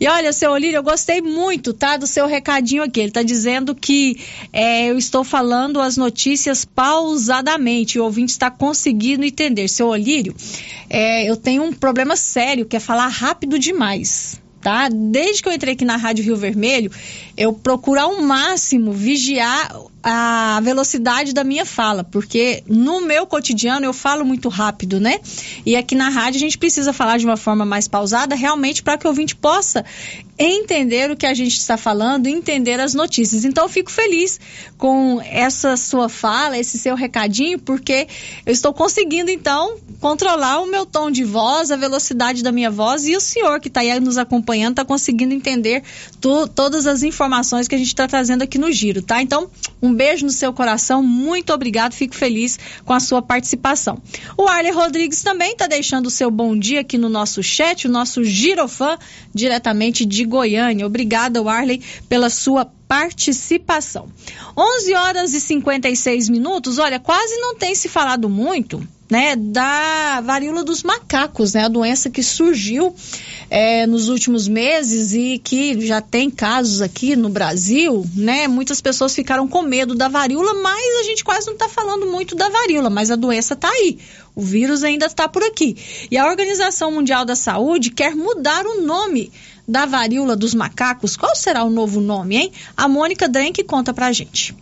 E olha, seu Olírio, eu gostei muito, tá, do seu recadinho aqui. Ele está dizendo que é, eu estou falando as notícias pausadamente. O ouvinte está conseguindo entender. Seu Olírio, é, eu tenho um problema sério, que é falar rápido demais tá? Desde que eu entrei aqui na Rádio Rio Vermelho, eu procuro ao máximo vigiar a velocidade da minha fala, porque no meu cotidiano eu falo muito rápido, né? E aqui na rádio a gente precisa falar de uma forma mais pausada, realmente para que o ouvinte possa entender o que a gente está falando, entender as notícias. Então eu fico feliz com essa sua fala, esse seu recadinho, porque eu estou conseguindo então controlar o meu tom de voz, a velocidade da minha voz e o senhor que está aí nos acompanhando está conseguindo entender tu, todas as informações que a gente está trazendo aqui no giro, tá? Então um beijo no seu coração, muito obrigado, fico feliz com a sua participação. O Arley Rodrigues também está deixando o seu bom dia aqui no nosso chat, o nosso girofã, diretamente de Goiânia. Obrigada, Arley, pela sua participação. 11 horas e 56 minutos, olha, quase não tem se falado muito né, da varíola dos macacos, né, a doença que surgiu é, nos últimos meses e que já tem casos aqui no Brasil, né? Muitas pessoas ficaram com medo da varíola, mas a gente quase não está falando muito da varíola, mas a doença está aí. O vírus ainda está por aqui. E a Organização Mundial da Saúde quer mudar o nome da varíola dos macacos. Qual será o novo nome, hein? A Mônica Drenk conta pra gente.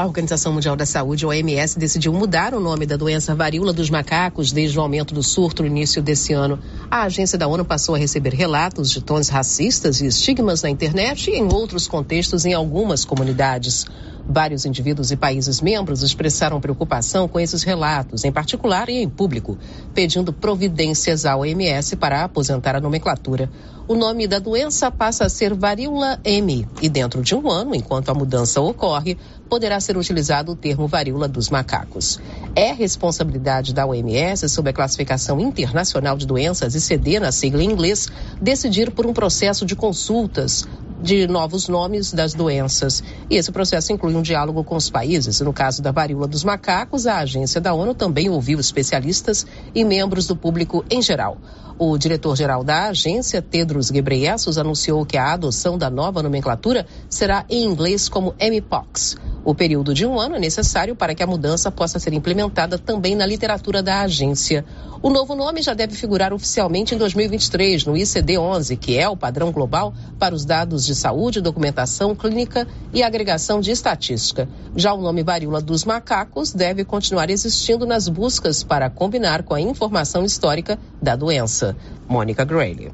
A Organização Mundial da Saúde, OMS, decidiu mudar o nome da doença varíola dos macacos desde o aumento do surto no início desse ano. A agência da ONU passou a receber relatos de tons racistas e estigmas na internet e em outros contextos em algumas comunidades. Vários indivíduos e países membros expressaram preocupação com esses relatos, em particular e em público, pedindo providências à OMS para aposentar a nomenclatura. O nome da doença passa a ser varíola M e dentro de um ano, enquanto a mudança ocorre, poderá ser utilizado o termo varíola dos macacos. É responsabilidade da OMS, sob a classificação internacional de doenças ICD na sigla em inglês, decidir por um processo de consultas de novos nomes das doenças. E esse processo inclui um diálogo com os países. No caso da varíola dos macacos, a agência da ONU também ouviu especialistas e membros do público em geral. O diretor-geral da agência, Tedros Ghebreyesus, anunciou que a adoção da nova nomenclatura será em inglês como MPOX. O período de um ano é necessário para que a mudança possa ser implementada também na literatura da agência. O novo nome já deve figurar oficialmente em 2023 no ICD-11, que é o padrão global para os dados de saúde, documentação clínica e agregação de estatística. Já o nome varíola dos macacos deve continuar existindo nas buscas para combinar com a informação histórica da doença. Mônica Grayley.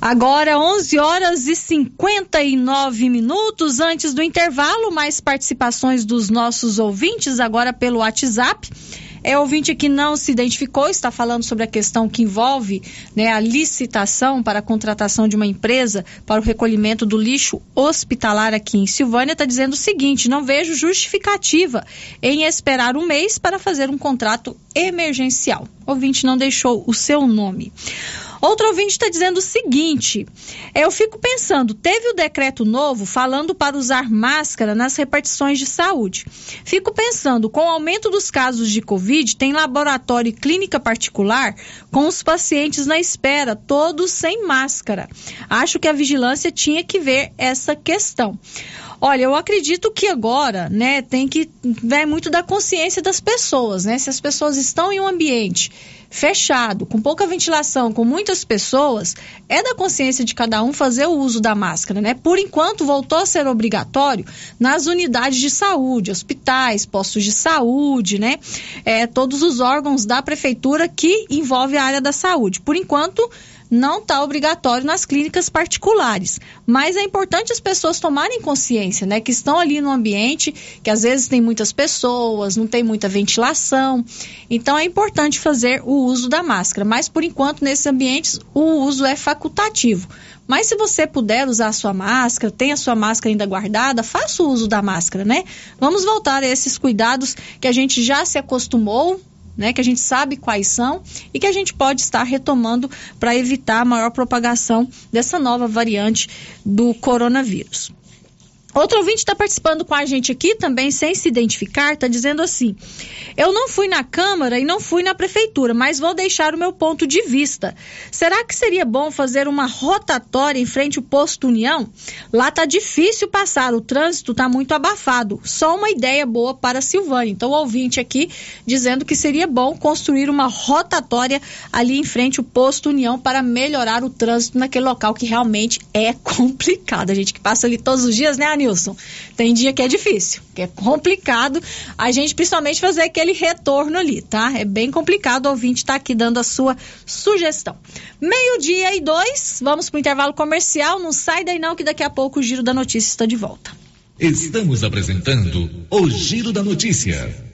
Agora 11 horas e 59 minutos antes do intervalo, mais participações dos nossos ouvintes agora pelo WhatsApp. É ouvinte que não se identificou, está falando sobre a questão que envolve né, a licitação para a contratação de uma empresa para o recolhimento do lixo hospitalar aqui em Silvânia. Está dizendo o seguinte: não vejo justificativa em esperar um mês para fazer um contrato emergencial. O ouvinte não deixou o seu nome. Outro ouvinte está dizendo o seguinte: eu fico pensando, teve o decreto novo falando para usar máscara nas repartições de saúde. Fico pensando, com o aumento dos casos de Covid, tem laboratório e clínica particular com os pacientes na espera, todos sem máscara. Acho que a vigilância tinha que ver essa questão. Olha, eu acredito que agora, né, tem que ver muito da consciência das pessoas, né? Se as pessoas estão em um ambiente fechado, com pouca ventilação, com muitas pessoas, é da consciência de cada um fazer o uso da máscara, né? Por enquanto, voltou a ser obrigatório nas unidades de saúde, hospitais, postos de saúde, né? É, todos os órgãos da prefeitura que envolve a área da saúde. Por enquanto, não está obrigatório nas clínicas particulares. Mas é importante as pessoas tomarem consciência, né? Que estão ali no ambiente, que às vezes tem muitas pessoas, não tem muita ventilação. Então é importante fazer o uso da máscara. Mas por enquanto, nesses ambientes, o uso é facultativo. Mas se você puder usar a sua máscara, tem a sua máscara ainda guardada, faça o uso da máscara, né? Vamos voltar a esses cuidados que a gente já se acostumou, né, que a gente sabe quais são e que a gente pode estar retomando para evitar a maior propagação dessa nova variante do coronavírus. Outro ouvinte está participando com a gente aqui também, sem se identificar, está dizendo assim: Eu não fui na Câmara e não fui na Prefeitura, mas vou deixar o meu ponto de vista. Será que seria bom fazer uma rotatória em frente ao posto União? Lá tá difícil passar, o trânsito está muito abafado. Só uma ideia boa para Silvânia. Então, o ouvinte aqui dizendo que seria bom construir uma rotatória ali em frente ao posto União para melhorar o trânsito naquele local que realmente é [LAUGHS] complicado. A gente que passa ali todos os dias, né, Anil? Nilson. Tem dia que é difícil, que é complicado a gente principalmente fazer aquele retorno ali, tá? É bem complicado, o ouvinte está aqui dando a sua sugestão. Meio-dia e dois, vamos para o intervalo comercial. Não sai daí não, que daqui a pouco o Giro da Notícia está de volta. Estamos apresentando o Giro da Notícia.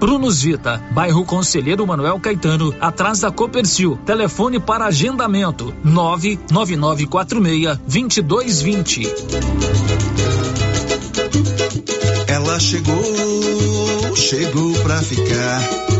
Prunus Vita, bairro Conselheiro Manuel Caetano, atrás da Copercil. Telefone para agendamento: 99946 2220. Ela chegou, chegou pra ficar.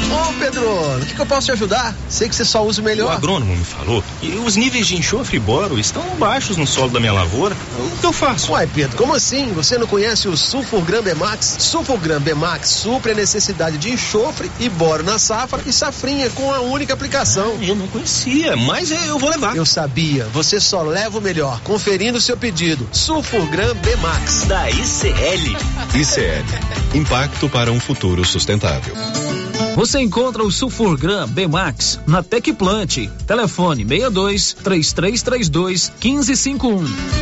Ô Pedro, o que, que, eu posso te ajudar? Sei que você só usa o melhor. O agrônomo me falou e os níveis de enxofre e boro estão baixos no solo da minha lavoura. O que eu faço? Uai, Pedro, como assim? Você não conhece o Sulfurgram Bemax? Sulfurgram Bemax supre a necessidade de enxofre e boro na safra e safrinha com a única aplicação. Ah, eu não conhecia, mas eu vou levar. Eu sabia, você só leva o melhor. Conferindo o seu pedido. Sulfurgram Bemax. Da ICL. ICL. Impacto para um futuro sustentável. Você encontra o Sulfurgram B-Max na Tecplant. Telefone 62 3332 1551.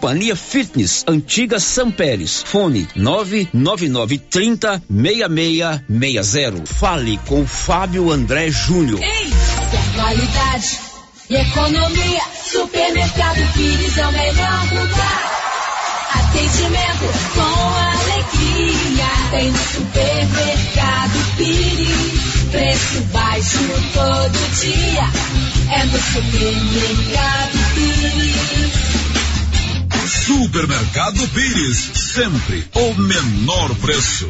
Fitness, antiga São Pérez. Fone 99930 6660. Fale com Fábio André Júnior. Ei, qualidade e economia. Supermercado Pires é o melhor lugar. Atendimento com alegria. Tem no supermercado Pires. Preço baixo todo dia. É no supermercado Pires. Supermercado Pires, sempre o menor preço.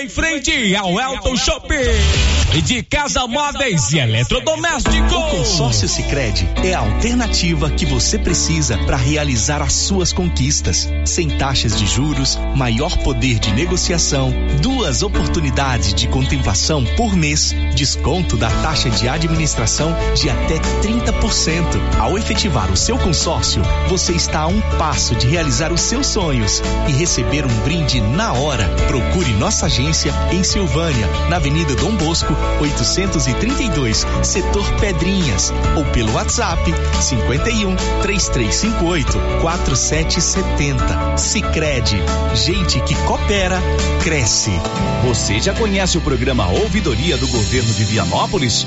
em frente ao Elton Shopping. De casa móveis e eletrodomésticos. O consórcio Sicredi é a alternativa que você precisa para realizar as suas conquistas. Sem taxas de juros, maior poder de negociação, duas oportunidades de contemplação por mês, desconto da taxa de administração de até 30%. Ao efetivar o seu consórcio, você está a um passo de realizar os seus sonhos e receber um brinde na hora. Procure nossa agência em Silvânia, na Avenida Dom Bosco, 832, setor Pedrinhas, ou pelo WhatsApp 51 3358 4770. Sicredi, gente que coopera, cresce. Você já conhece o programa Ouvidoria do Governo de Vianópolis?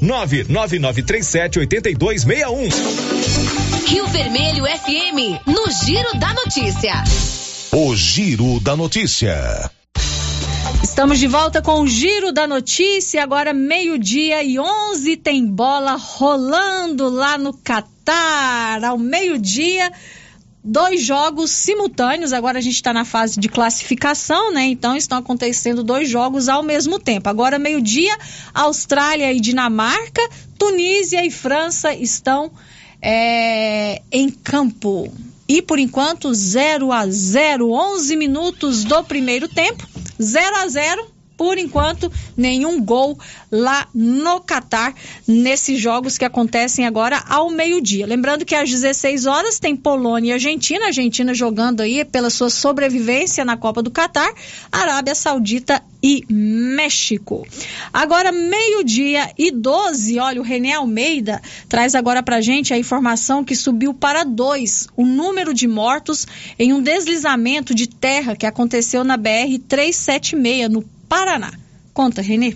999378261. Rio Vermelho FM, no Giro da Notícia. O Giro da Notícia. Estamos de volta com o Giro da Notícia. Agora, meio-dia e 11, tem bola rolando lá no Catar. Ao meio-dia dois jogos simultâneos. Agora a gente está na fase de classificação, né? Então estão acontecendo dois jogos ao mesmo tempo. Agora, meio-dia, Austrália e Dinamarca, Tunísia e França estão é, em campo. E por enquanto, 0 a 0 11 minutos do primeiro tempo, 0 a 0 por enquanto, nenhum gol lá no Catar, nesses jogos que acontecem agora ao meio-dia. Lembrando que às 16 horas tem Polônia e Argentina, Argentina jogando aí pela sua sobrevivência na Copa do Catar, Arábia Saudita e México. Agora, meio-dia e 12, olha, o René Almeida traz agora pra gente a informação que subiu para dois o número de mortos em um deslizamento de terra que aconteceu na BR 376, no Paraná. Conta, Renê.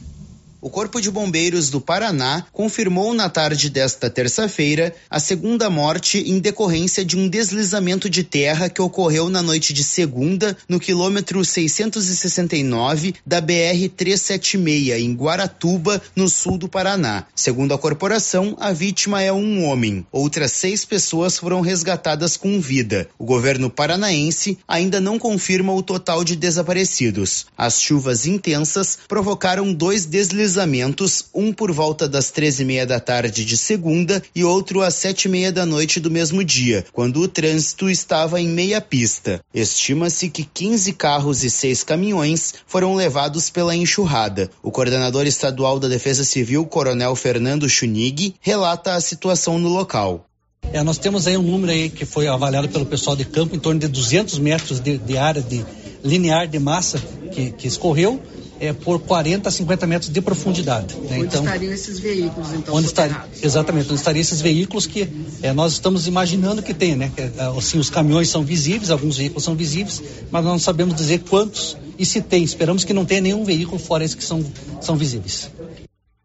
O Corpo de Bombeiros do Paraná confirmou na tarde desta terça-feira a segunda morte em decorrência de um deslizamento de terra que ocorreu na noite de segunda no quilômetro 669 da BR 376 em Guaratuba, no sul do Paraná. Segundo a corporação, a vítima é um homem. Outras seis pessoas foram resgatadas com vida. O governo paranaense ainda não confirma o total de desaparecidos. As chuvas intensas provocaram dois deslizamentos deslizamentos, um por volta das treze e meia da tarde de segunda e outro às sete e meia da noite do mesmo dia, quando o trânsito estava em meia pista. Estima-se que 15 carros e seis caminhões foram levados pela enxurrada. O coordenador estadual da Defesa Civil, Coronel Fernando Chunig, relata a situação no local. É, nós temos aí um número aí que foi avaliado pelo pessoal de campo em torno de 200 metros de, de área de linear de massa que, que escorreu é, por 40 a 50 metros de profundidade. Né? Onde então, estariam esses veículos, então? Onde estar, exatamente, onde estariam esses veículos que é, nós estamos imaginando que tem, né? Que, é, assim, os caminhões são visíveis, alguns veículos são visíveis, mas nós não sabemos dizer quantos e se tem. Esperamos que não tenha nenhum veículo fora esses que são, são visíveis.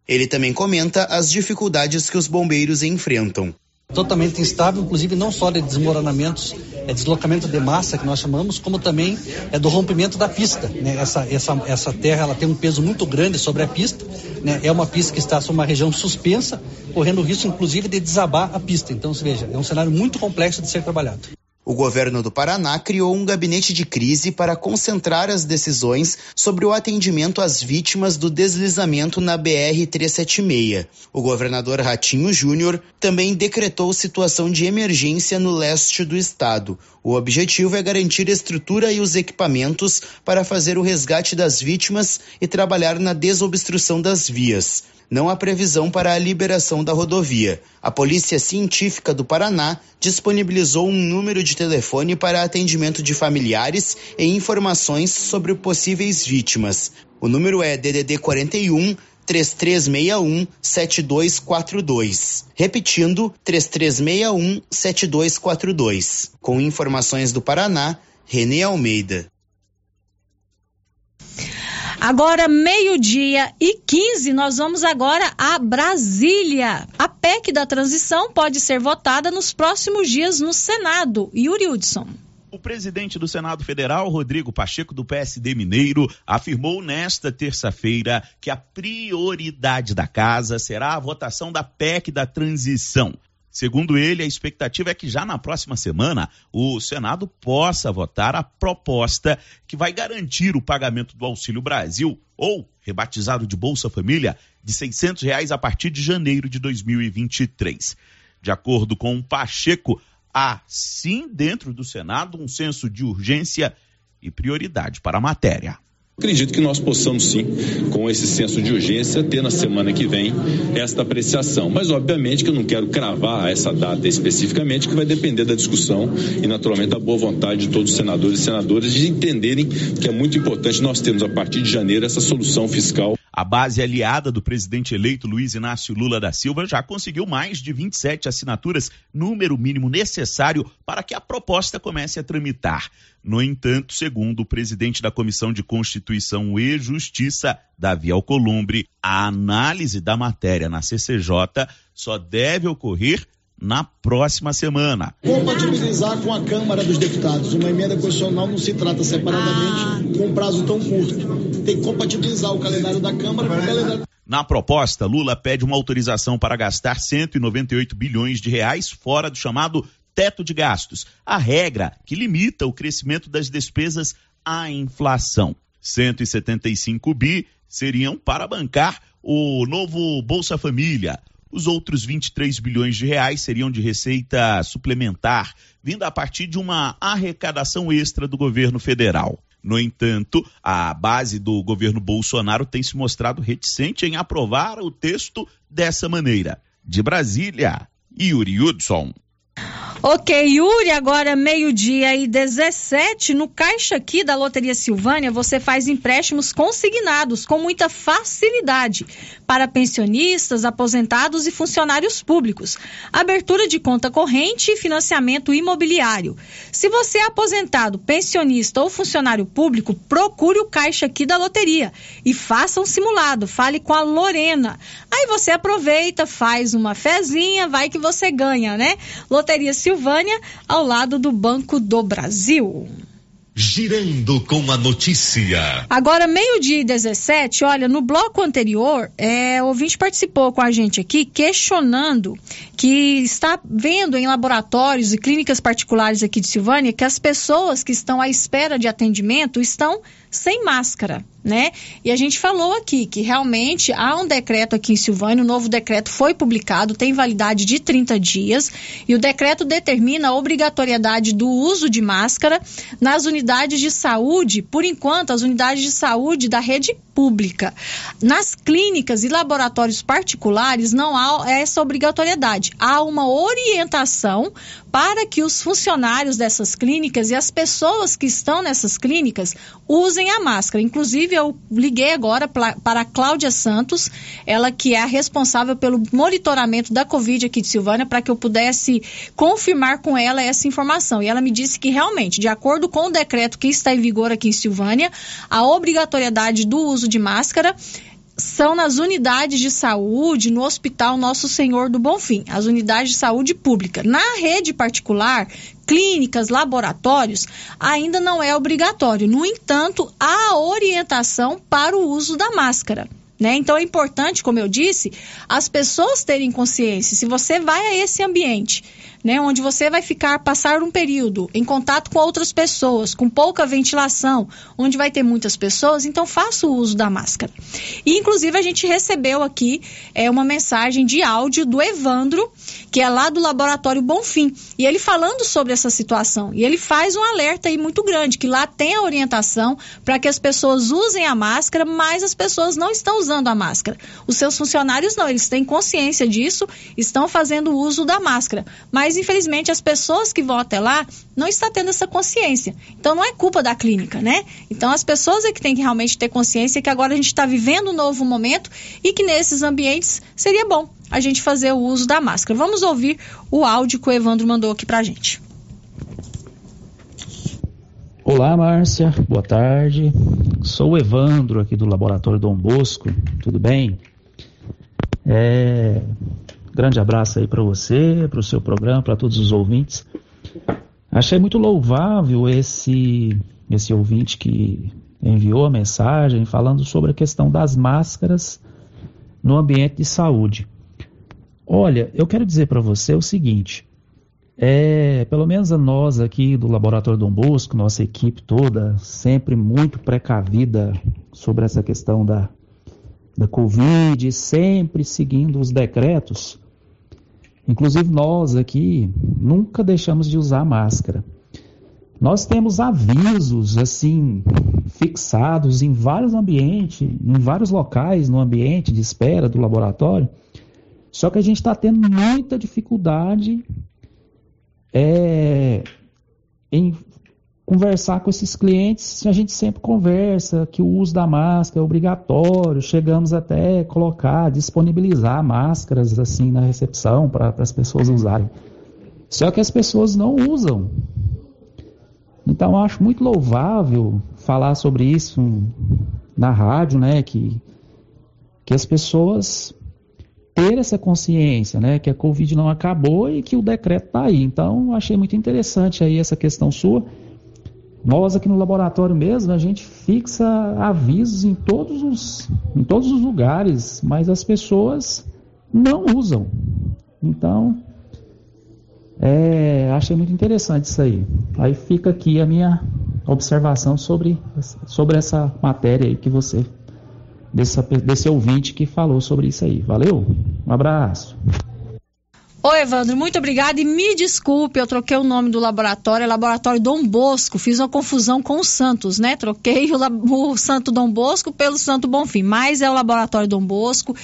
Ele também comenta as dificuldades que os bombeiros enfrentam totalmente instável, inclusive não só de desmoronamentos, é deslocamento de massa que nós chamamos, como também é do rompimento da pista. Né? Essa, essa, essa terra ela tem um peso muito grande sobre a pista, né? é uma pista que está sobre uma região suspensa, correndo o risco inclusive de desabar a pista. Então, veja, é um cenário muito complexo de ser trabalhado. O governo do Paraná criou um gabinete de crise para concentrar as decisões sobre o atendimento às vítimas do deslizamento na BR-376. O governador Ratinho Júnior também decretou situação de emergência no leste do estado. O objetivo é garantir estrutura e os equipamentos para fazer o resgate das vítimas e trabalhar na desobstrução das vias não há previsão para a liberação da rodovia. A Polícia Científica do Paraná disponibilizou um número de telefone para atendimento de familiares e informações sobre possíveis vítimas. O número é DDD 41 3361 7242. Repetindo, 3361 7242. Com informações do Paraná, Renê Almeida. Agora, meio-dia e 15, nós vamos agora a Brasília. A PEC da transição pode ser votada nos próximos dias no Senado. Yuri Hudson. O presidente do Senado Federal, Rodrigo Pacheco, do PSD Mineiro, afirmou nesta terça-feira que a prioridade da casa será a votação da PEC da transição. Segundo ele, a expectativa é que já na próxima semana o Senado possa votar a proposta que vai garantir o pagamento do Auxílio Brasil, ou rebatizado de Bolsa Família, de 600 reais a partir de janeiro de 2023. De acordo com Pacheco, há sim dentro do Senado um senso de urgência e prioridade para a matéria. Acredito que nós possamos sim, com esse senso de urgência, ter na semana que vem esta apreciação. Mas, obviamente, que eu não quero cravar essa data especificamente, que vai depender da discussão e, naturalmente, da boa vontade de todos os senadores e senadoras de entenderem que é muito importante nós termos, a partir de janeiro, essa solução fiscal. A base aliada do presidente eleito Luiz Inácio Lula da Silva já conseguiu mais de 27 assinaturas, número mínimo necessário para que a proposta comece a tramitar. No entanto, segundo o presidente da Comissão de Constituição e Justiça, Davi Alcolumbre, a análise da matéria na CCJ só deve ocorrer na próxima semana. Compatibilizar com a Câmara dos Deputados. Uma emenda constitucional não se trata separadamente com um prazo tão curto. Tem que compatibilizar o calendário da Câmara com o calendário. Na proposta, Lula pede uma autorização para gastar 198 bilhões de reais fora do chamado teto de gastos, a regra que limita o crescimento das despesas à inflação. 175 bi seriam para bancar o novo Bolsa Família, os outros 23 bilhões de reais seriam de receita suplementar, vinda a partir de uma arrecadação extra do governo federal. No entanto, a base do governo Bolsonaro tem se mostrado reticente em aprovar o texto dessa maneira. De Brasília, Yuri Hudson. Ok, Yuri, agora meio-dia e 17, no caixa aqui da Loteria Silvânia, você faz empréstimos consignados com muita facilidade para pensionistas, aposentados e funcionários públicos. Abertura de conta corrente e financiamento imobiliário. Se você é aposentado, pensionista ou funcionário público, procure o caixa aqui da loteria e faça um simulado. Fale com a Lorena. Aí você aproveita, faz uma fezinha, vai que você ganha, né? Loteria Silvânia, ao lado do Banco do Brasil. Girando com a notícia. Agora, meio-dia e 17, olha, no bloco anterior, é, o ouvinte participou com a gente aqui questionando que está vendo em laboratórios e clínicas particulares aqui de Silvânia que as pessoas que estão à espera de atendimento estão sem máscara, né? E a gente falou aqui que realmente há um decreto aqui em Silvânia, o novo decreto foi publicado, tem validade de 30 dias, e o decreto determina a obrigatoriedade do uso de máscara nas unidades de saúde, por enquanto, as unidades de saúde da rede pública. Nas clínicas e laboratórios particulares não há essa obrigatoriedade. Há uma orientação para que os funcionários dessas clínicas e as pessoas que estão nessas clínicas usem a máscara. Inclusive, eu liguei agora para a Cláudia Santos, ela que é a responsável pelo monitoramento da Covid aqui de Silvânia, para que eu pudesse confirmar com ela essa informação. E ela me disse que realmente, de acordo com o decreto que está em vigor aqui em Silvânia, a obrigatoriedade do uso de máscara são nas unidades de saúde, no Hospital Nosso Senhor do Bonfim, as unidades de saúde pública. Na rede particular, clínicas, laboratórios, ainda não é obrigatório. No entanto, há orientação para o uso da máscara. Né? Então é importante, como eu disse, as pessoas terem consciência. Se você vai a esse ambiente né, onde você vai ficar, passar um período em contato com outras pessoas, com pouca ventilação, onde vai ter muitas pessoas, então faça o uso da máscara. E, inclusive, a gente recebeu aqui é, uma mensagem de áudio do Evandro, que é lá do Laboratório Bonfim, e ele falando sobre essa situação. E ele faz um alerta aí muito grande, que lá tem a orientação para que as pessoas usem a máscara, mas as pessoas não estão usando a máscara. Os seus funcionários não, eles têm consciência disso, estão fazendo uso da máscara. Mas mas infelizmente as pessoas que vão até lá não estão tendo essa consciência. Então não é culpa da clínica, né? Então as pessoas é que têm que realmente ter consciência que agora a gente está vivendo um novo momento e que nesses ambientes seria bom a gente fazer o uso da máscara. Vamos ouvir o áudio que o Evandro mandou aqui pra gente. Olá, Márcia. Boa tarde. Sou o Evandro aqui do Laboratório Dom Bosco. Tudo bem? É, Grande abraço aí para você, para o seu programa, para todos os ouvintes. Achei muito louvável esse, esse ouvinte que enviou a mensagem falando sobre a questão das máscaras no ambiente de saúde. Olha, eu quero dizer para você o seguinte: é, pelo menos a nós aqui do Laboratório Dom Bosco, nossa equipe toda, sempre muito precavida sobre essa questão da, da Covid, sempre seguindo os decretos. Inclusive nós aqui nunca deixamos de usar máscara. Nós temos avisos assim fixados em vários ambientes, em vários locais no ambiente de espera do laboratório. Só que a gente está tendo muita dificuldade é, em conversar com esses clientes, a gente sempre conversa que o uso da máscara é obrigatório, chegamos até colocar, disponibilizar máscaras assim na recepção para as pessoas usarem. Só que as pessoas não usam. Então eu acho muito louvável falar sobre isso na rádio, né, que que as pessoas ter essa consciência, né, que a Covid não acabou e que o decreto está aí. Então, achei muito interessante aí essa questão sua. Nós aqui no laboratório mesmo, a gente fixa avisos em todos os, em todos os lugares, mas as pessoas não usam. Então, é, achei muito interessante isso aí. Aí fica aqui a minha observação sobre, sobre essa matéria aí que você, desse, desse ouvinte que falou sobre isso aí. Valeu? Um abraço. Ô, Evandro, muito obrigada e me desculpe, eu troquei o nome do laboratório, é Laboratório Dom Bosco, fiz uma confusão com o Santos, né? Troquei o, o Santo Dom Bosco pelo Santo Bonfim, mas é o Laboratório Dom Bosco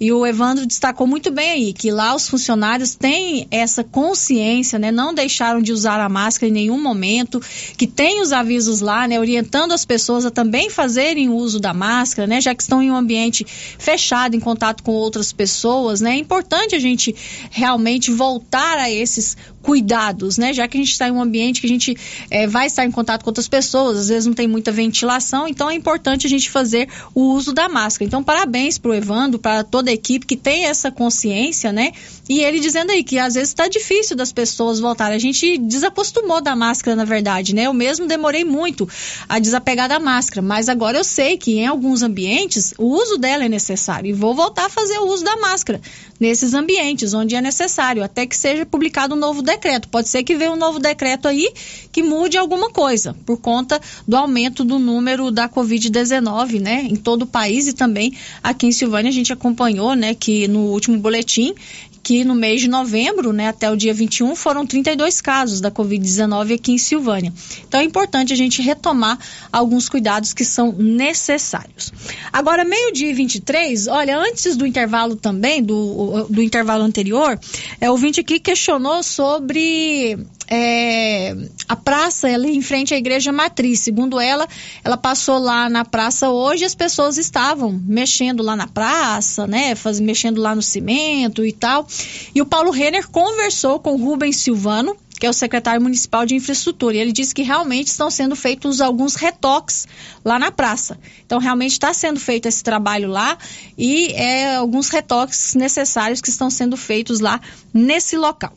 e o Evandro destacou muito bem aí que lá os funcionários têm essa consciência, né? Não deixaram de usar a máscara em nenhum momento, que tem os avisos lá, né? Orientando as pessoas a também fazerem uso da máscara, né? Já que estão em um ambiente fechado, em contato com outras pessoas, né? É importante a gente realmente realmente voltar a esses cuidados, né? Já que a gente está em um ambiente que a gente é, vai estar em contato com outras pessoas, às vezes não tem muita ventilação, então é importante a gente fazer o uso da máscara. Então, parabéns para o Evandro, para toda a equipe que tem essa consciência, né? E ele dizendo aí que às vezes está difícil das pessoas voltarem. A gente desacostumou da máscara, na verdade, né? Eu mesmo demorei muito a desapegar da máscara, mas agora eu sei que em alguns ambientes o uso dela é necessário e vou voltar a fazer o uso da máscara nesses ambientes onde é necessário, até que seja publicado um novo decreto. Pode ser que venha um novo decreto aí que mude alguma coisa, por conta do aumento do número da Covid-19, né, em todo o país e também aqui em Silvânia a gente acompanhou, né, que no último boletim que no mês de novembro, né, até o dia 21, foram 32 casos da Covid-19 aqui em Silvânia. Então é importante a gente retomar alguns cuidados que são necessários. Agora, meio-dia e 23, olha, antes do intervalo também, do, do intervalo anterior, é, o ouvinte aqui questionou sobre é, a praça ali em frente à igreja matriz. Segundo ela, ela passou lá na praça hoje, as pessoas estavam mexendo lá na praça, né, faz, mexendo lá no cimento e tal. E o Paulo Renner conversou com o Rubens Silvano, que é o secretário municipal de infraestrutura. E ele disse que realmente estão sendo feitos alguns retoques lá na praça. Então, realmente está sendo feito esse trabalho lá e é, alguns retoques necessários que estão sendo feitos lá nesse local.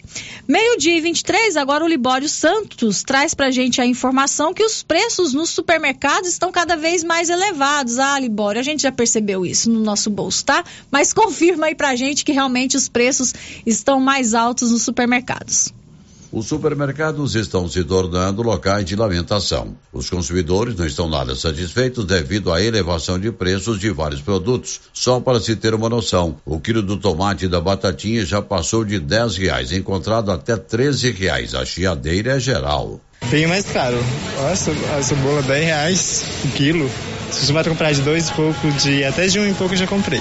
Meio-dia e 23, agora o Libório Santos traz para gente a informação que os preços nos supermercados estão cada vez mais elevados. Ah, Libório, a gente já percebeu isso no nosso bolso, tá? Mas [LAUGHS] confirma aí para gente que realmente os preços estão mais altos nos supermercados. Os supermercados estão se tornando locais de lamentação. Os consumidores não estão nada satisfeitos devido à elevação de preços de vários produtos. Só para se ter uma noção, o quilo do tomate e da batatinha já passou de 10 reais, encontrado até 13 reais. A chiadeira é geral. Bem mais caro. Nossa, a cebola 10 reais o quilo. Se você vai comprar de dois e pouco, de até de um e pouco já comprei.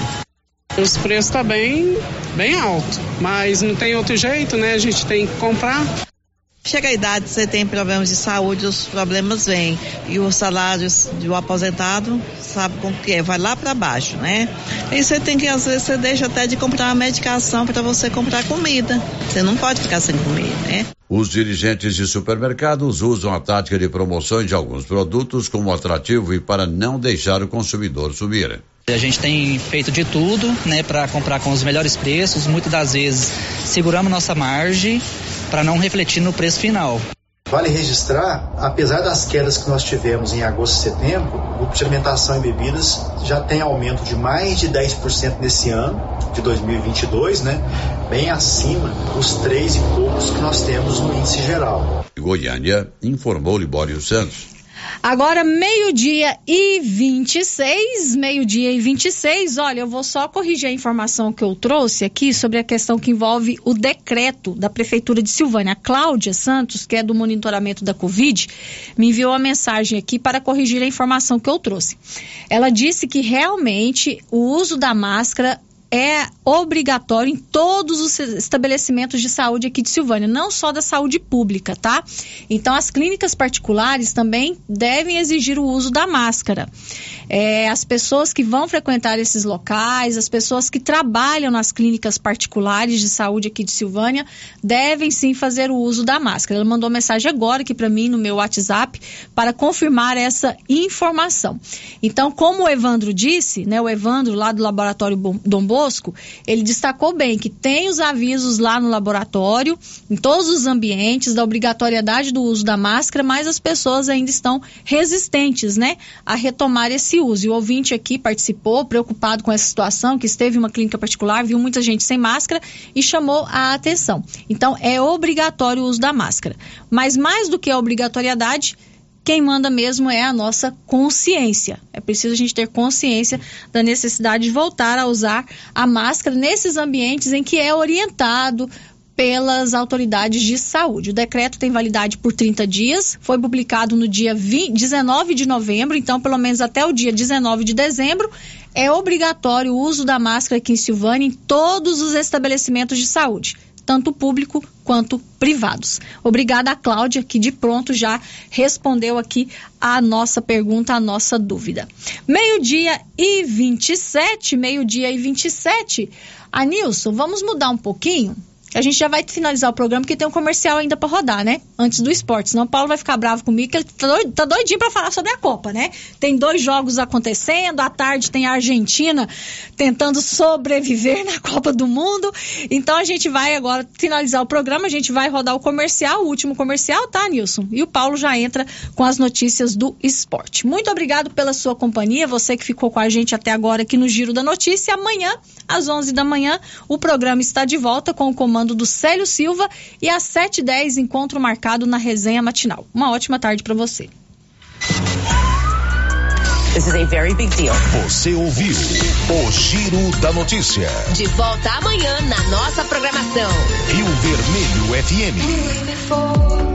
Os preços tá bem, bem alto, mas não tem outro jeito, né? A gente tem que comprar. Chega a idade, você tem problemas de saúde, os problemas vêm. E os salários do aposentado, sabe com que é? Vai lá para baixo, né? E você tem que, às vezes, você deixa até de comprar uma medicação para você comprar comida. Você não pode ficar sem comida, né? Os dirigentes de supermercados usam a tática de promoções de alguns produtos como atrativo e para não deixar o consumidor subir. A gente tem feito de tudo, né, para comprar com os melhores preços. Muitas das vezes seguramos nossa margem para não refletir no preço final. Vale registrar, apesar das quedas que nós tivemos em agosto e setembro, o grupo de alimentação e bebidas já tem aumento de mais de 10% nesse ano, de 2022, né? Bem acima dos três e poucos que nós temos no índice geral. Goiânia informou Libório Santos. Agora, meio-dia e 26, meio-dia e 26. Olha, eu vou só corrigir a informação que eu trouxe aqui sobre a questão que envolve o decreto da Prefeitura de Silvânia. A Cláudia Santos, que é do monitoramento da Covid, me enviou uma mensagem aqui para corrigir a informação que eu trouxe. Ela disse que realmente o uso da máscara é obrigatório em todos os estabelecimentos de saúde aqui de Silvânia, não só da saúde pública, tá? Então, as clínicas particulares também devem exigir o uso da máscara. É, as pessoas que vão frequentar esses locais, as pessoas que trabalham nas clínicas particulares de saúde aqui de Silvânia, devem sim fazer o uso da máscara. Ela mandou mensagem agora aqui para mim no meu WhatsApp para confirmar essa informação. Então, como o Evandro disse, né, o Evandro lá do Laboratório Dom Bosco, ele destacou bem que tem os avisos lá no laboratório, em todos os ambientes, da obrigatoriedade do uso da máscara, mas as pessoas ainda estão resistentes, né, a retomar esse uso. E o ouvinte aqui participou, preocupado com essa situação, que esteve em uma clínica particular, viu muita gente sem máscara e chamou a atenção. Então, é obrigatório o uso da máscara. Mas mais do que a obrigatoriedade, quem manda mesmo é a nossa consciência. É preciso a gente ter consciência da necessidade de voltar a usar a máscara nesses ambientes em que é orientado pelas autoridades de saúde. O decreto tem validade por 30 dias, foi publicado no dia 20, 19 de novembro, então pelo menos até o dia 19 de dezembro é obrigatório o uso da máscara aqui em Silvânia em todos os estabelecimentos de saúde, tanto público quanto privados. Obrigada a Cláudia, que de pronto já respondeu aqui a nossa pergunta, a nossa dúvida. Meio-dia e 27, meio-dia e 27. Anilson, vamos mudar um pouquinho? A gente já vai finalizar o programa porque tem um comercial ainda para rodar, né? Antes do esporte. Senão o Paulo vai ficar bravo comigo que ele tá, tá doidinho para falar sobre a Copa, né? Tem dois jogos acontecendo, à tarde tem a Argentina tentando sobreviver na Copa do Mundo. Então a gente vai agora finalizar o programa, a gente vai rodar o comercial, o último comercial, tá, Nilson? E o Paulo já entra com as notícias do esporte. Muito obrigado pela sua companhia, você que ficou com a gente até agora aqui no Giro da Notícia. Amanhã, às 11 da manhã, o programa está de volta com o comando do Célio Silva e às 7h10 encontro marcado na resenha matinal. Uma ótima tarde para você. This is a very big deal. Você ouviu o Giro da Notícia. De volta amanhã na nossa programação. Rio Vermelho FM.